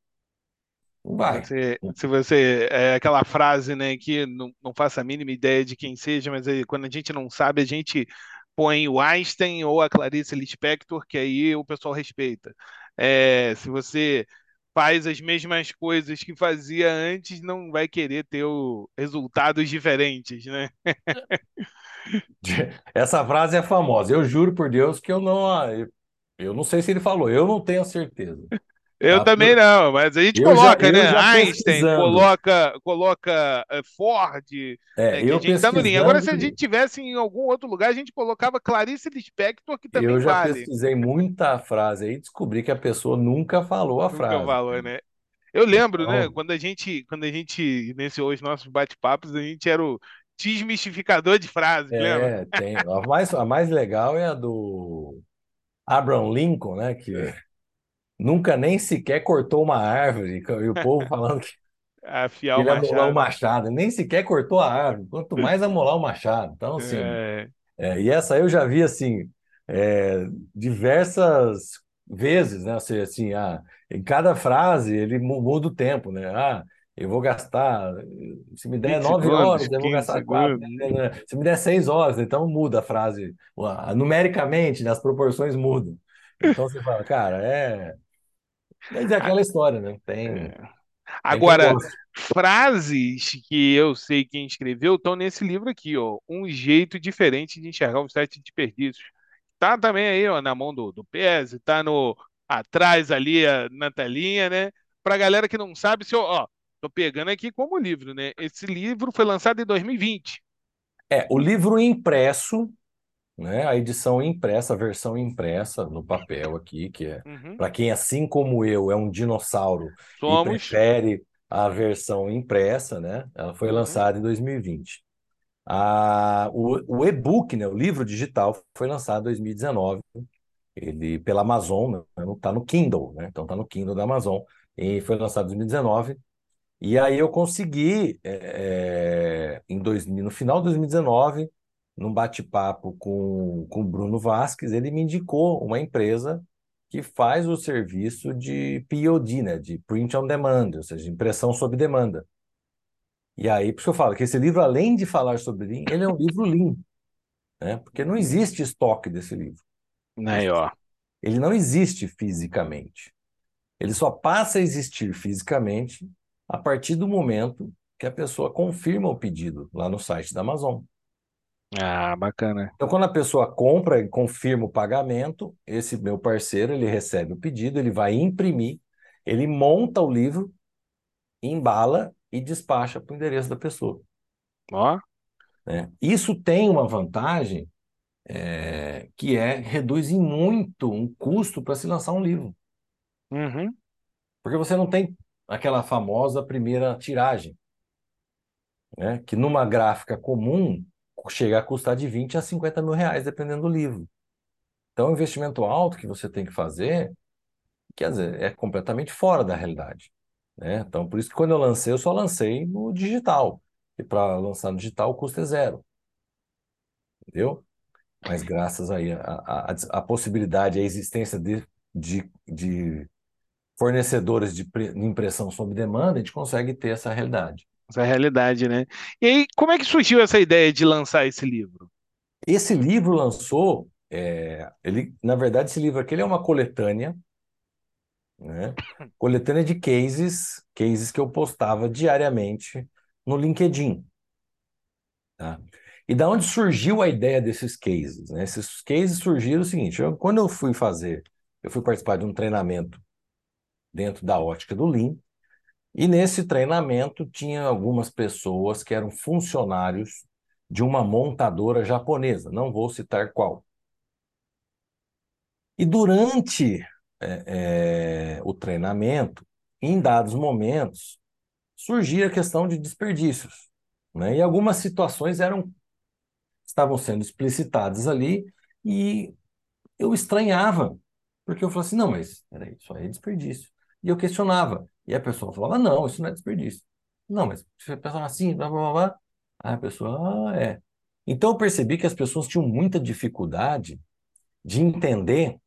Não vai. Se, se você. É aquela frase, né, que não, não faço a mínima ideia de quem seja, mas aí, quando a gente não sabe, a gente põe o Einstein ou a Clarice Lispector, que aí o pessoal respeita. É, se você faz as mesmas coisas que fazia antes, não vai querer ter o, resultados diferentes, né? Essa frase é famosa. Eu juro por Deus que eu não. Eu não sei se ele falou, eu não tenho certeza. Eu tá? também não, mas a gente eu coloca, já, né? Einstein, coloca, coloca uh, Ford, é, né, eu a gente tá no linha. Agora, se a gente tivesse em algum outro lugar, a gente colocava Clarice Lispector, que também Eu já vale. pesquisei muita frase aí e descobri que a pessoa nunca falou a nunca frase. falou, né? Eu lembro, né, então... né? Quando a gente, quando a gente iniciou os nossos bate-papos, a gente era o desmistificador de frases, é, lembra? tem. A mais, a mais legal é a do Abraham Lincoln, né? Que nunca nem sequer cortou uma árvore, e o povo falando que Afiar ele o machado. o machado, nem sequer cortou a árvore, quanto mais amolar o machado. Então, assim, é... É, e essa eu já vi, assim, é, diversas vezes, né? Assim, assim ah, em cada frase ele muda o tempo, né? Ah, eu vou gastar, se me der nove horas, eu vou gastar quatro. Se me der seis horas, então muda a frase. Numericamente, né, as proporções mudam. Então você fala, cara, é. Mas é aquela história, né? Tem. É. Agora, frases que eu sei quem escreveu estão nesse livro aqui, ó. Um jeito diferente de enxergar os sete desperdícios. Tá também aí, ó, na mão do, do Pese, tá no atrás ali na telinha, né? Pra galera que não sabe, se eu, ó, Estou pegando aqui como livro, né? Esse livro foi lançado em 2020. É, o livro impresso, né? A edição impressa, a versão impressa no papel aqui, que é uhum. para quem, assim como eu, é um dinossauro Somos. e prefere a versão impressa, né? Ela foi uhum. lançada em 2020. A, o, o e-book, né? O livro digital foi lançado em 2019. Ele pela Amazon, né? está no Kindle, né? Então está no Kindle da Amazon e foi lançado em 2019. E aí eu consegui, é, em dois, no final de 2019, num bate-papo com, com o Bruno Vasques, ele me indicou uma empresa que faz o serviço de POD, né, de Print on Demand, ou seja, impressão sob demanda. E aí, por isso eu falo que esse livro, além de falar sobre Lean, ele é um livro Lean, né, porque não existe estoque desse livro. Aí, ó. Ele não existe fisicamente. Ele só passa a existir fisicamente a partir do momento que a pessoa confirma o pedido lá no site da Amazon. Ah, bacana. Então, quando a pessoa compra e confirma o pagamento, esse meu parceiro ele recebe o pedido, ele vai imprimir, ele monta o livro, embala e despacha para o endereço da pessoa. Ó. É. Isso tem uma vantagem é, que é reduz em muito um custo para se lançar um livro. Uhum. Porque você não tem aquela famosa primeira tiragem, né? que numa gráfica comum chega a custar de 20 a 50 mil reais, dependendo do livro. Então, o investimento alto que você tem que fazer, quer dizer, é completamente fora da realidade. Né? Então, por isso que quando eu lancei, eu só lancei no digital. E para lançar no digital, o custo é zero. Entendeu? Mas graças aí a, a, a possibilidade, a existência de, de, de fornecedores de impressão sob demanda, a gente consegue ter essa realidade. Essa realidade, né? E aí, como é que surgiu essa ideia de lançar esse livro? Esse livro lançou, é, ele, na verdade, esse livro aqui é uma coletânea Né? Coletânea de cases, cases que eu postava diariamente no LinkedIn. Tá? E da onde surgiu a ideia desses cases? Né? Esses cases surgiram o seguinte: eu, quando eu fui fazer, eu fui participar de um treinamento dentro da ótica do Lean, e nesse treinamento tinha algumas pessoas que eram funcionários de uma montadora japonesa, não vou citar qual. E durante é, é, o treinamento, em dados momentos, surgia a questão de desperdícios. Né? E algumas situações eram estavam sendo explicitadas ali e eu estranhava, porque eu falava assim, não, mas peraí, isso aí é desperdício. E eu questionava, e a pessoa falava, não, isso não é desperdício. Não, mas você pensava assim, blá, blá, blá. Aí a pessoa, ah, é. Então eu percebi que as pessoas tinham muita dificuldade de entender,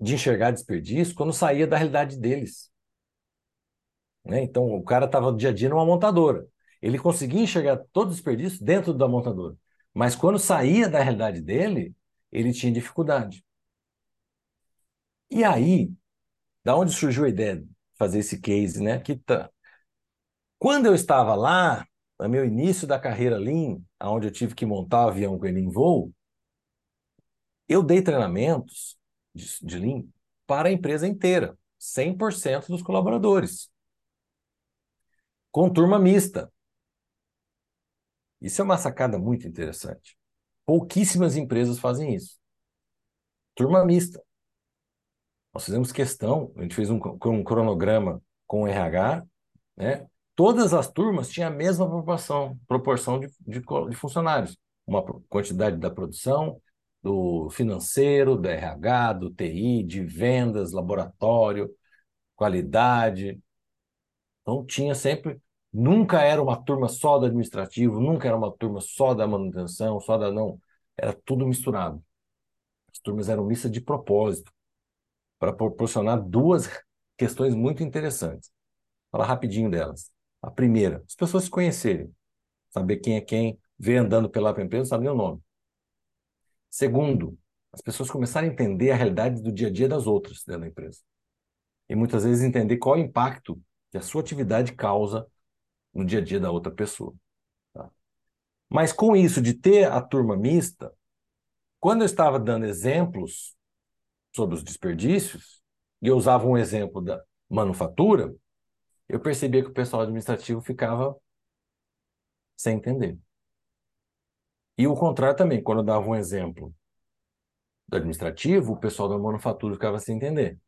de enxergar desperdício quando saía da realidade deles. Né? Então o cara estava dia a dia numa montadora. Ele conseguia enxergar todo o desperdício dentro da montadora. Mas quando saía da realidade dele, ele tinha dificuldade. E aí, da onde surgiu a ideia de fazer esse case, né? Que tá... Quando eu estava lá, no meu início da carreira Lean, onde eu tive que montar o avião com ele em voo, eu dei treinamentos de, de Lean para a empresa inteira, 100% dos colaboradores, com turma mista. Isso é uma sacada muito interessante. Pouquíssimas empresas fazem isso. Turma mista. Nós fizemos questão, a gente fez um, um cronograma com o RH, né? Todas as turmas tinham a mesma proporção, proporção de, de, de funcionários. Uma quantidade da produção, do financeiro, do RH, do TI, de vendas, laboratório, qualidade. Então tinha sempre Nunca era uma turma só do administrativo, nunca era uma turma só da manutenção, só da não. Era tudo misturado. As turmas eram mistas de propósito, para proporcionar duas questões muito interessantes. Vou falar rapidinho delas. A primeira, as pessoas se conhecerem, saber quem é quem, ver andando pela empresa, não sabe nem o nome. Segundo, as pessoas começarem a entender a realidade do dia a dia das outras dentro da empresa. E muitas vezes entender qual é o impacto que a sua atividade causa no dia a dia da outra pessoa. Tá? Mas com isso de ter a turma mista, quando eu estava dando exemplos sobre os desperdícios, e eu usava um exemplo da manufatura, eu percebia que o pessoal administrativo ficava sem entender. E o contrário também, quando eu dava um exemplo do administrativo, o pessoal da manufatura ficava sem entender.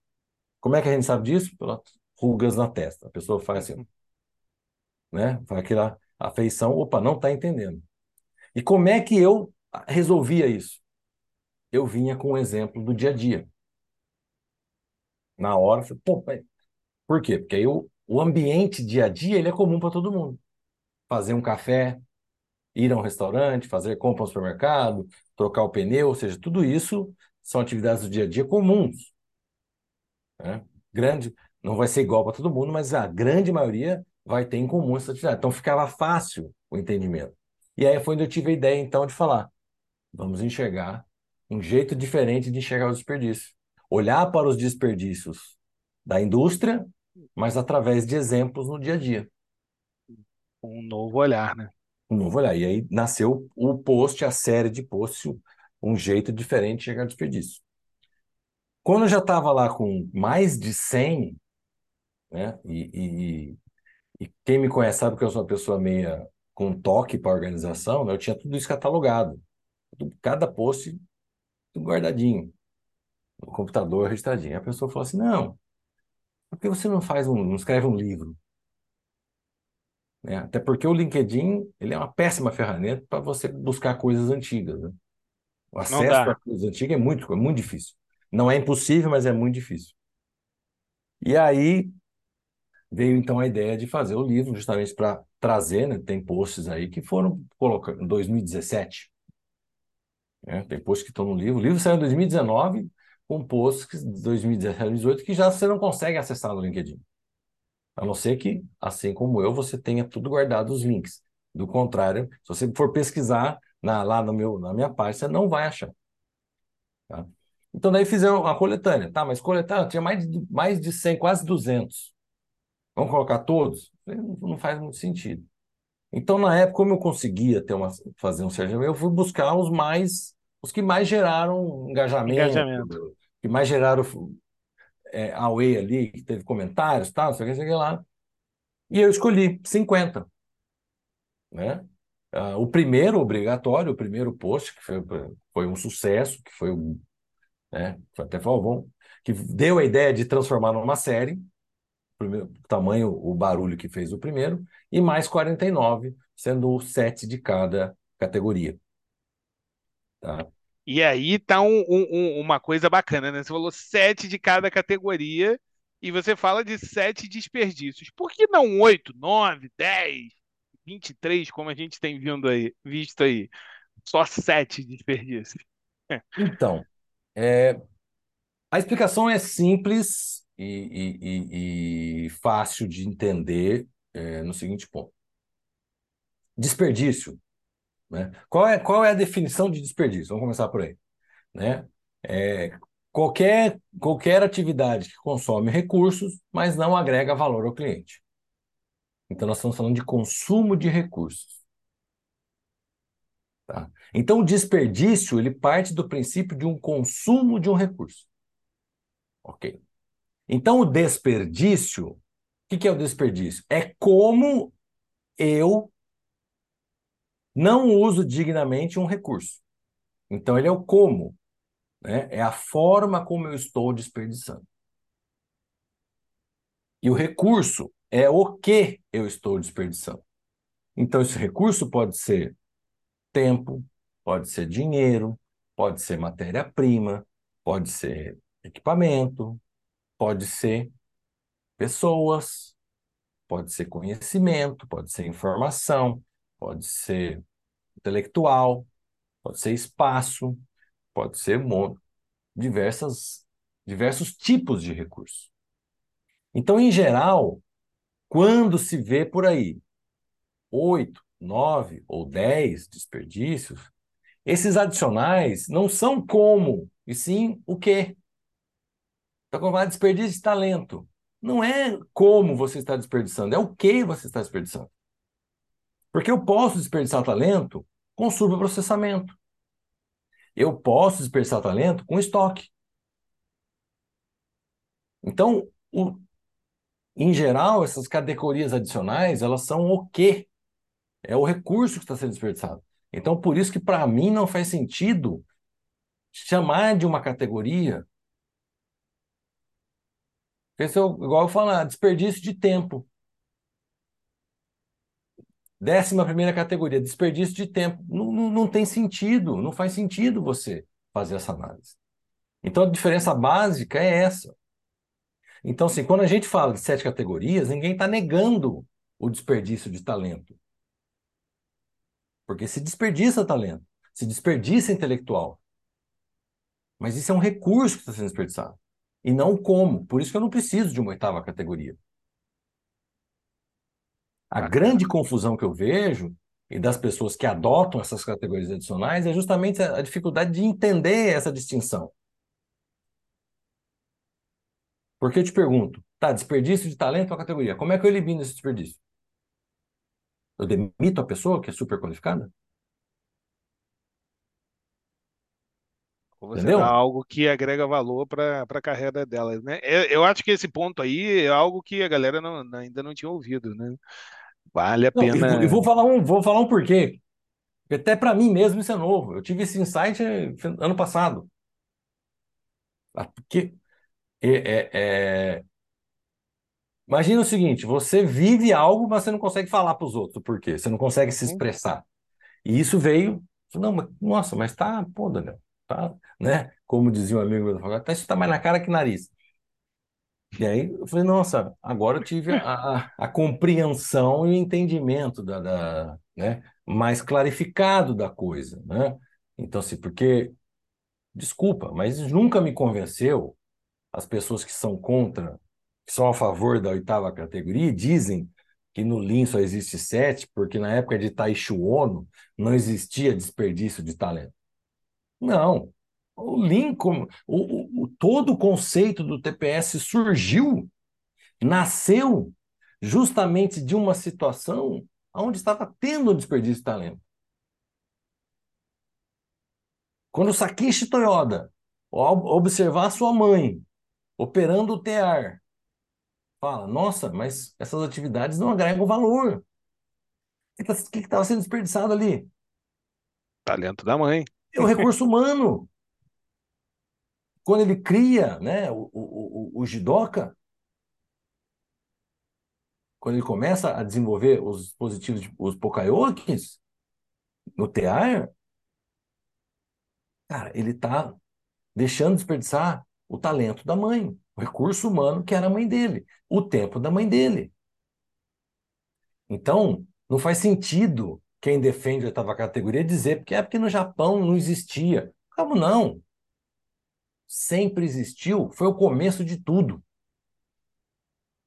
Como é que a gente sabe disso? Pelas rugas na testa. A pessoa faz assim, né? Faz aquela afeição, opa, não está entendendo. E como é que eu resolvia isso? Eu vinha com um exemplo do dia a dia. Na hora, falei, pô, por quê? Porque aí o, o ambiente dia a dia ele é comum para todo mundo. Fazer um café, ir a um restaurante, fazer compra no supermercado, trocar o pneu, ou seja, tudo isso são atividades do dia a dia comuns. Né? Grande, não vai ser igual para todo mundo, mas a grande maioria vai ter em comum essa atividade. Então ficava fácil o entendimento. E aí foi onde eu tive a ideia, então, de falar: vamos enxergar um jeito diferente de enxergar os desperdícios. Olhar para os desperdícios da indústria, mas através de exemplos no dia a dia. Um novo olhar, né? Um novo olhar. E aí nasceu o post, a série de posts, um jeito diferente de enxergar desperdício. Quando eu já estava lá com mais de 100, né, e, e, e quem me conhece sabe que eu sou uma pessoa meia com toque para a organização, né? eu tinha tudo isso catalogado. Cada post guardadinho no computador registradinho. A pessoa falou assim: não, por que você não faz um, não escreve um livro? Né? Até porque o LinkedIn ele é uma péssima ferramenta para você buscar coisas antigas. Né? O acesso a coisas antigas é muito, é muito difícil. Não é impossível, mas é muito difícil. E aí veio então a ideia de fazer o livro, justamente para trazer, né? Tem posts aí que foram colocados em 2017. Né? Tem posts que estão no livro. O livro saiu em 2019, com posts de 2017 2018 que já você não consegue acessar no LinkedIn. A não ser que, assim como eu, você tenha tudo guardado os links. Do contrário, se você for pesquisar na, lá no meu, na minha página, você não vai achar. Tá? Então daí fizeram a coletânea, tá? Mas coletânea tinha mais de, mais de 100, quase 200. Vamos colocar todos? Não faz muito sentido. Então, na época, como eu conseguia ter uma, fazer um Sérgio, eu fui buscar os mais, os que mais geraram engajamento, engajamento. que mais geraram é, away ali, que teve comentários, tal, não sei o que, sei lá. E eu escolhi 50. Né? Uh, o primeiro obrigatório, o primeiro post, que foi, foi um sucesso, que foi. Né, até falou, bom, que deu a ideia de transformar numa série, primeiro, tamanho, o barulho que fez o primeiro, e mais 49, sendo sete de cada categoria. Tá? E aí tá um, um, uma coisa bacana, né? Você falou sete de cada categoria e você fala de sete desperdícios. Por que não oito, nove, dez, vinte e três, como a gente tem vindo aí, visto aí? Só sete desperdícios. Então, é, a explicação é simples e, e, e fácil de entender é, no seguinte ponto: desperdício. Né? Qual, é, qual é a definição de desperdício? Vamos começar por aí. Né? É, qualquer, qualquer atividade que consome recursos, mas não agrega valor ao cliente. Então, nós estamos falando de consumo de recursos. Tá? Então, o desperdício ele parte do princípio de um consumo de um recurso. Ok. Então, o desperdício, o que, que é o desperdício? É como eu não uso dignamente um recurso. Então, ele é o como, né? é a forma como eu estou desperdiçando. E o recurso é o que eu estou desperdiçando. Então, esse recurso pode ser tempo, pode ser dinheiro, pode ser matéria-prima, pode ser equipamento, pode ser pessoas, pode ser conhecimento, pode ser informação, pode ser intelectual, pode ser espaço, pode ser diversas, diversos tipos de recursos. Então, em geral, quando se vê por aí oito, nove ou dez desperdícios, esses adicionais não são como, e sim o quê. Então, quando fala desperdício de talento, não é como você está desperdiçando, é o que você está desperdiçando. Porque eu posso desperdiçar talento com subprocessamento. Eu posso desperdiçar talento com estoque. Então, o, em geral, essas categorias adicionais, elas são o quê? É o recurso que está sendo desperdiçado. Então, por isso que para mim não faz sentido chamar de uma categoria esse é igual eu falar, desperdício de tempo. Décima primeira categoria, desperdício de tempo. Não, não, não tem sentido, não faz sentido você fazer essa análise. Então a diferença básica é essa. Então, assim, quando a gente fala de sete categorias, ninguém está negando o desperdício de talento. Porque se desperdiça talento, se desperdiça intelectual. Mas isso é um recurso que está sendo desperdiçado e não como. Por isso que eu não preciso de uma oitava categoria. A grande confusão que eu vejo e das pessoas que adotam essas categorias adicionais é justamente a dificuldade de entender essa distinção. Porque eu te pergunto, tá, desperdício de talento é uma categoria. Como é que eu elimino esse desperdício? Eu demito a pessoa que é super qualificada? Ou você Entendeu? dá algo que agrega valor para a carreira delas, né? Eu, eu, acho que esse ponto aí é algo que a galera não, ainda não tinha ouvido, né? Vale a não, pena. E vou falar um, vou falar um porquê. Até para mim mesmo isso é novo. Eu tive esse insight eh, ano passado. Ah, porque é, é, é... Imagina o seguinte: você vive algo, mas você não consegue falar para os outros por quê? Você não consegue se expressar. E isso veio. Não, mas, nossa, mas tá, pô, Daniel, tá, né? Como dizia um amigo meu, tá, isso tá mais na cara que nariz. E aí eu falei, nossa, agora eu tive a, a, a compreensão e o entendimento da, da, né, mais clarificado da coisa, né? Então, assim, porque, desculpa, mas nunca me convenceu as pessoas que são contra, que são a favor da oitava categoria, dizem que no Lean só existe sete, porque na época de Taishi Ono não existia desperdício de talento. Não. O Lincoln, o, o, todo o conceito do TPS surgiu, nasceu justamente de uma situação onde estava tendo um desperdício de talento. Quando o Sakishi Toyoda, ao observar sua mãe operando o TEAR, fala: Nossa, mas essas atividades não agregam valor. O que estava sendo desperdiçado ali? Talento da mãe. É o recurso humano. Quando ele cria né, o, o, o, o Jidoka, quando ele começa a desenvolver os dispositivos, os Pokayokis, no TEAR, cara, ele está deixando de desperdiçar o talento da mãe, o recurso humano que era a mãe dele, o tempo da mãe dele. Então, não faz sentido quem defende a oitava categoria dizer porque é porque no Japão não existia. Como não? Sempre existiu, foi o começo de tudo.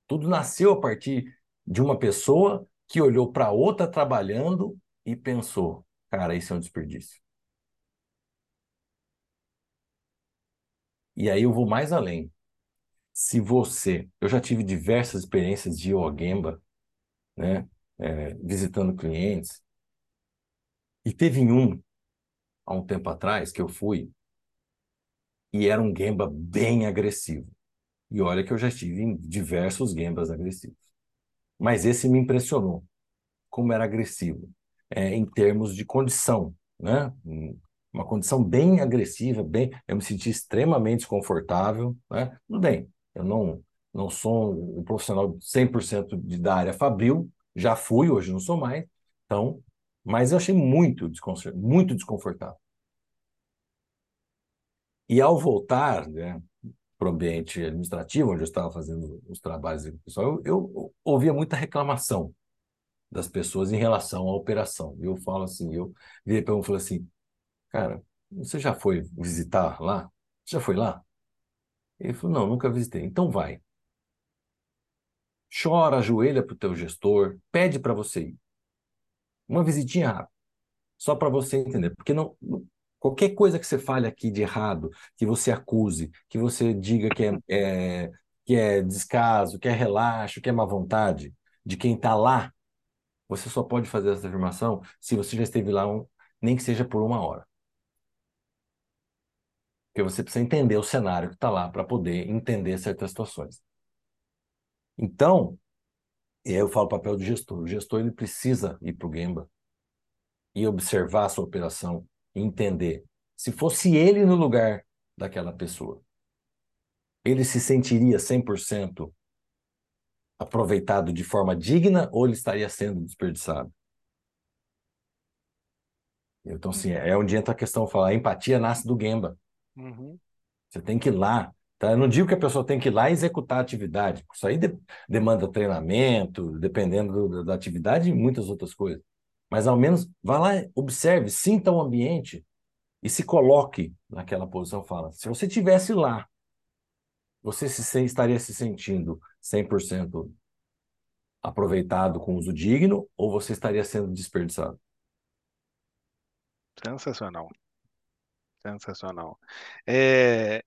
Tudo nasceu a partir de uma pessoa que olhou para outra trabalhando e pensou: cara, isso é um desperdício. E aí eu vou mais além. Se você, eu já tive diversas experiências de Yogemba, né, é, visitando clientes, e teve um, há um tempo atrás, que eu fui, e era um Gemba bem agressivo. E olha que eu já estive em diversos Gembas agressivos. Mas esse me impressionou, como era agressivo, é, em termos de condição, né? Uma condição bem agressiva, bem, eu me senti extremamente desconfortável, né? Tudo bem, eu não, não sou um profissional 100% de, da área fabril, já fui, hoje não sou mais, então mas eu achei muito, muito desconfortável. E ao voltar né, para o ambiente administrativo, onde eu estava fazendo os trabalhos pessoal, eu, eu ouvia muita reclamação das pessoas em relação à operação. Eu falo assim, eu virei para um e falei assim, cara, você já foi visitar lá? Já foi lá? Ele falou, não, nunca visitei. Então vai. Chora, ajoelha para o teu gestor, pede para você ir. Uma visitinha rápida, só para você entender, porque não, qualquer coisa que você fale aqui de errado, que você acuse, que você diga que é, é que é descaso, que é relaxo, que é má vontade de quem está lá, você só pode fazer essa afirmação se você já esteve lá, um, nem que seja por uma hora. Porque você precisa entender o cenário que está lá para poder entender certas situações. Então, e aí eu falo o papel do gestor. O gestor ele precisa ir para o Gemba e observar a sua operação entender. Se fosse ele no lugar daquela pessoa, ele se sentiria 100% aproveitado de forma digna ou ele estaria sendo desperdiçado? Então, assim, é onde entra a questão, falar, a empatia nasce do Gemba. Uhum. Você tem que ir lá, Tá? Eu não digo que a pessoa tem que ir lá executar a atividade. Isso aí de, demanda treinamento, dependendo do, da atividade e muitas outras coisas. Mas ao menos vá lá, observe, sinta o ambiente e se coloque naquela posição. Fala, se você tivesse lá, você se, estaria se sentindo 100% aproveitado com uso digno ou você estaria sendo desperdiçado? Sensacional. Sensacional. É,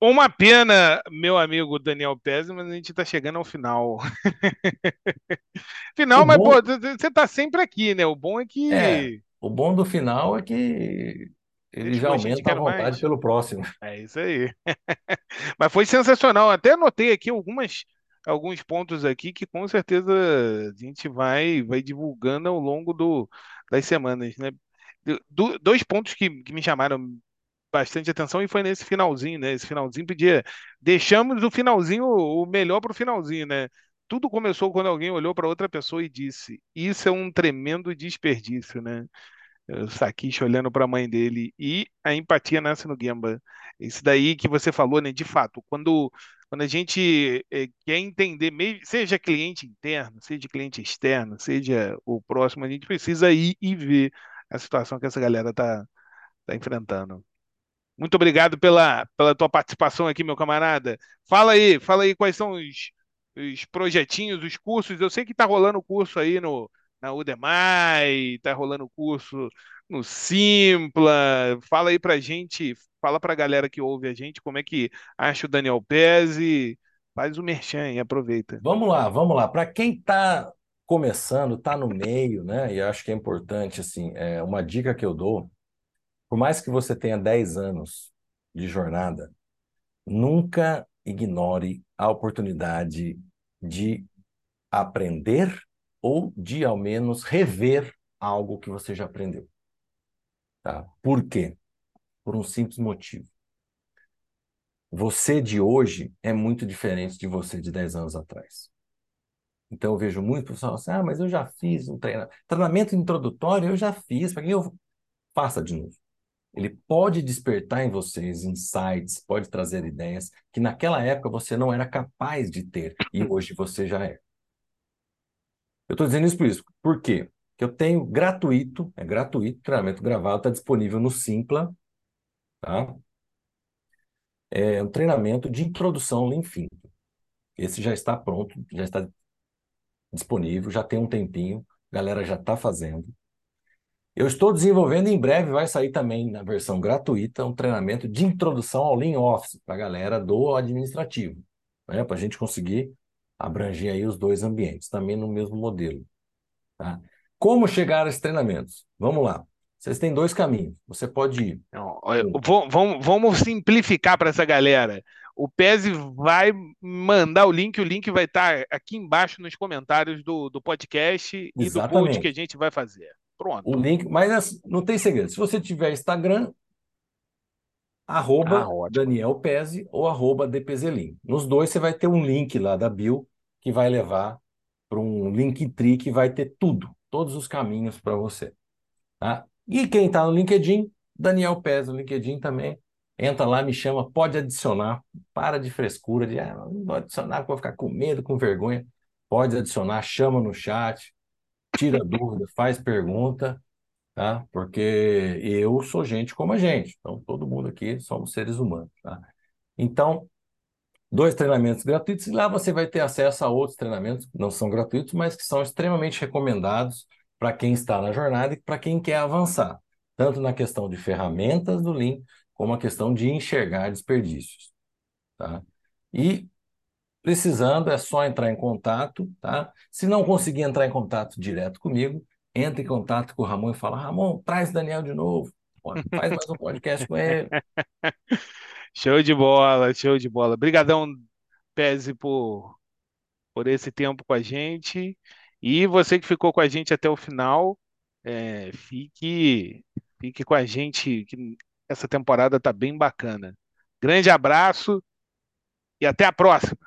uma pena, meu amigo Daniel Pérez, mas a gente está chegando ao final. final, o mas, bom... pô, você está sempre aqui, né? O bom é que. É, o bom do final é que ele já aumenta a vontade mais. pelo próximo. É isso aí. mas foi sensacional. Até anotei aqui algumas, alguns pontos aqui que com certeza a gente vai, vai divulgando ao longo do, das semanas, né? Do, dois pontos que, que me chamaram bastante atenção e foi nesse finalzinho, né? Esse finalzinho podia. Deixamos o finalzinho o melhor para o finalzinho, né? Tudo começou quando alguém olhou para outra pessoa e disse: Isso é um tremendo desperdício, né? O Sakishi olhando para a mãe dele e a empatia nasce no Gemba. Isso daí que você falou, né? De fato, quando, quando a gente é, quer entender, seja cliente interno, seja cliente externo, seja o próximo, a gente precisa ir e ver a situação que essa galera tá, tá enfrentando. Muito obrigado pela, pela tua participação aqui, meu camarada. Fala aí, fala aí quais são os, os projetinhos, os cursos. Eu sei que está rolando curso aí no, na Udemy, está rolando curso no Simpla. Fala aí pra gente, fala pra galera que ouve a gente como é que acha o Daniel Pez e faz o merchan e aproveita. Vamos lá, vamos lá. Para quem está começando, está no meio, né? E acho que é importante, assim, é uma dica que eu dou, por mais que você tenha 10 anos de jornada, nunca ignore a oportunidade de aprender ou de, ao menos, rever algo que você já aprendeu. Tá? Por quê? Por um simples motivo. Você de hoje é muito diferente de você de 10 anos atrás. Então eu vejo muito pessoal assim, ah, mas eu já fiz um treinamento. Treinamento introdutório eu já fiz, para que eu faça de novo? Ele pode despertar em vocês insights, pode trazer ideias que naquela época você não era capaz de ter e hoje você já é. Eu estou dizendo isso por isso. Por quê? que eu tenho gratuito, é gratuito, treinamento gravado, está disponível no Simpla, tá? É um treinamento de introdução ao. Esse já está pronto, já está disponível, já tem um tempinho, a galera já está fazendo. Eu estou desenvolvendo, em breve vai sair também na versão gratuita, um treinamento de introdução ao Lean Office, para a galera do administrativo, né? para a gente conseguir abranger aí os dois ambientes, também no mesmo modelo. Tá? Como chegar a esses treinamentos? Vamos lá. Vocês têm dois caminhos. Você pode ir. Não, vamos, vamos simplificar para essa galera. O Pese vai mandar o link, o link vai estar aqui embaixo nos comentários do, do podcast e do post que a gente vai fazer. Pronto. O link, mas não tem segredo. Se você tiver Instagram, arroba ah, Daniel Pese ou arroba DPZLin. Nos dois você vai ter um link lá da Bill que vai levar para um Linktree que vai ter tudo todos os caminhos para você. Tá? E quem está no LinkedIn, Daniel Pez no LinkedIn também. Entra lá, me chama, pode adicionar. Para de frescura, de ah, não vou adicionar, vou ficar com medo, com vergonha. Pode adicionar, chama no chat, tira dúvida, faz pergunta, tá? Porque eu sou gente como a gente. Então, todo mundo aqui somos seres humanos, tá? Então, dois treinamentos gratuitos, e lá você vai ter acesso a outros treinamentos que não são gratuitos, mas que são extremamente recomendados para quem está na jornada e para quem quer avançar, tanto na questão de ferramentas do Lean, como a questão de enxergar desperdícios. Tá? E precisando, é só entrar em contato. Tá? Se não conseguir entrar em contato direto comigo, entre em contato com o Ramon e fala: Ramon, traz Daniel de novo, faz mais um podcast com ele. Show de bola, show de bola. Obrigadão, Pese, por, por esse tempo com a gente. E você que ficou com a gente até o final, é, fique, fique com a gente, que essa temporada tá bem bacana. Grande abraço e até a próxima.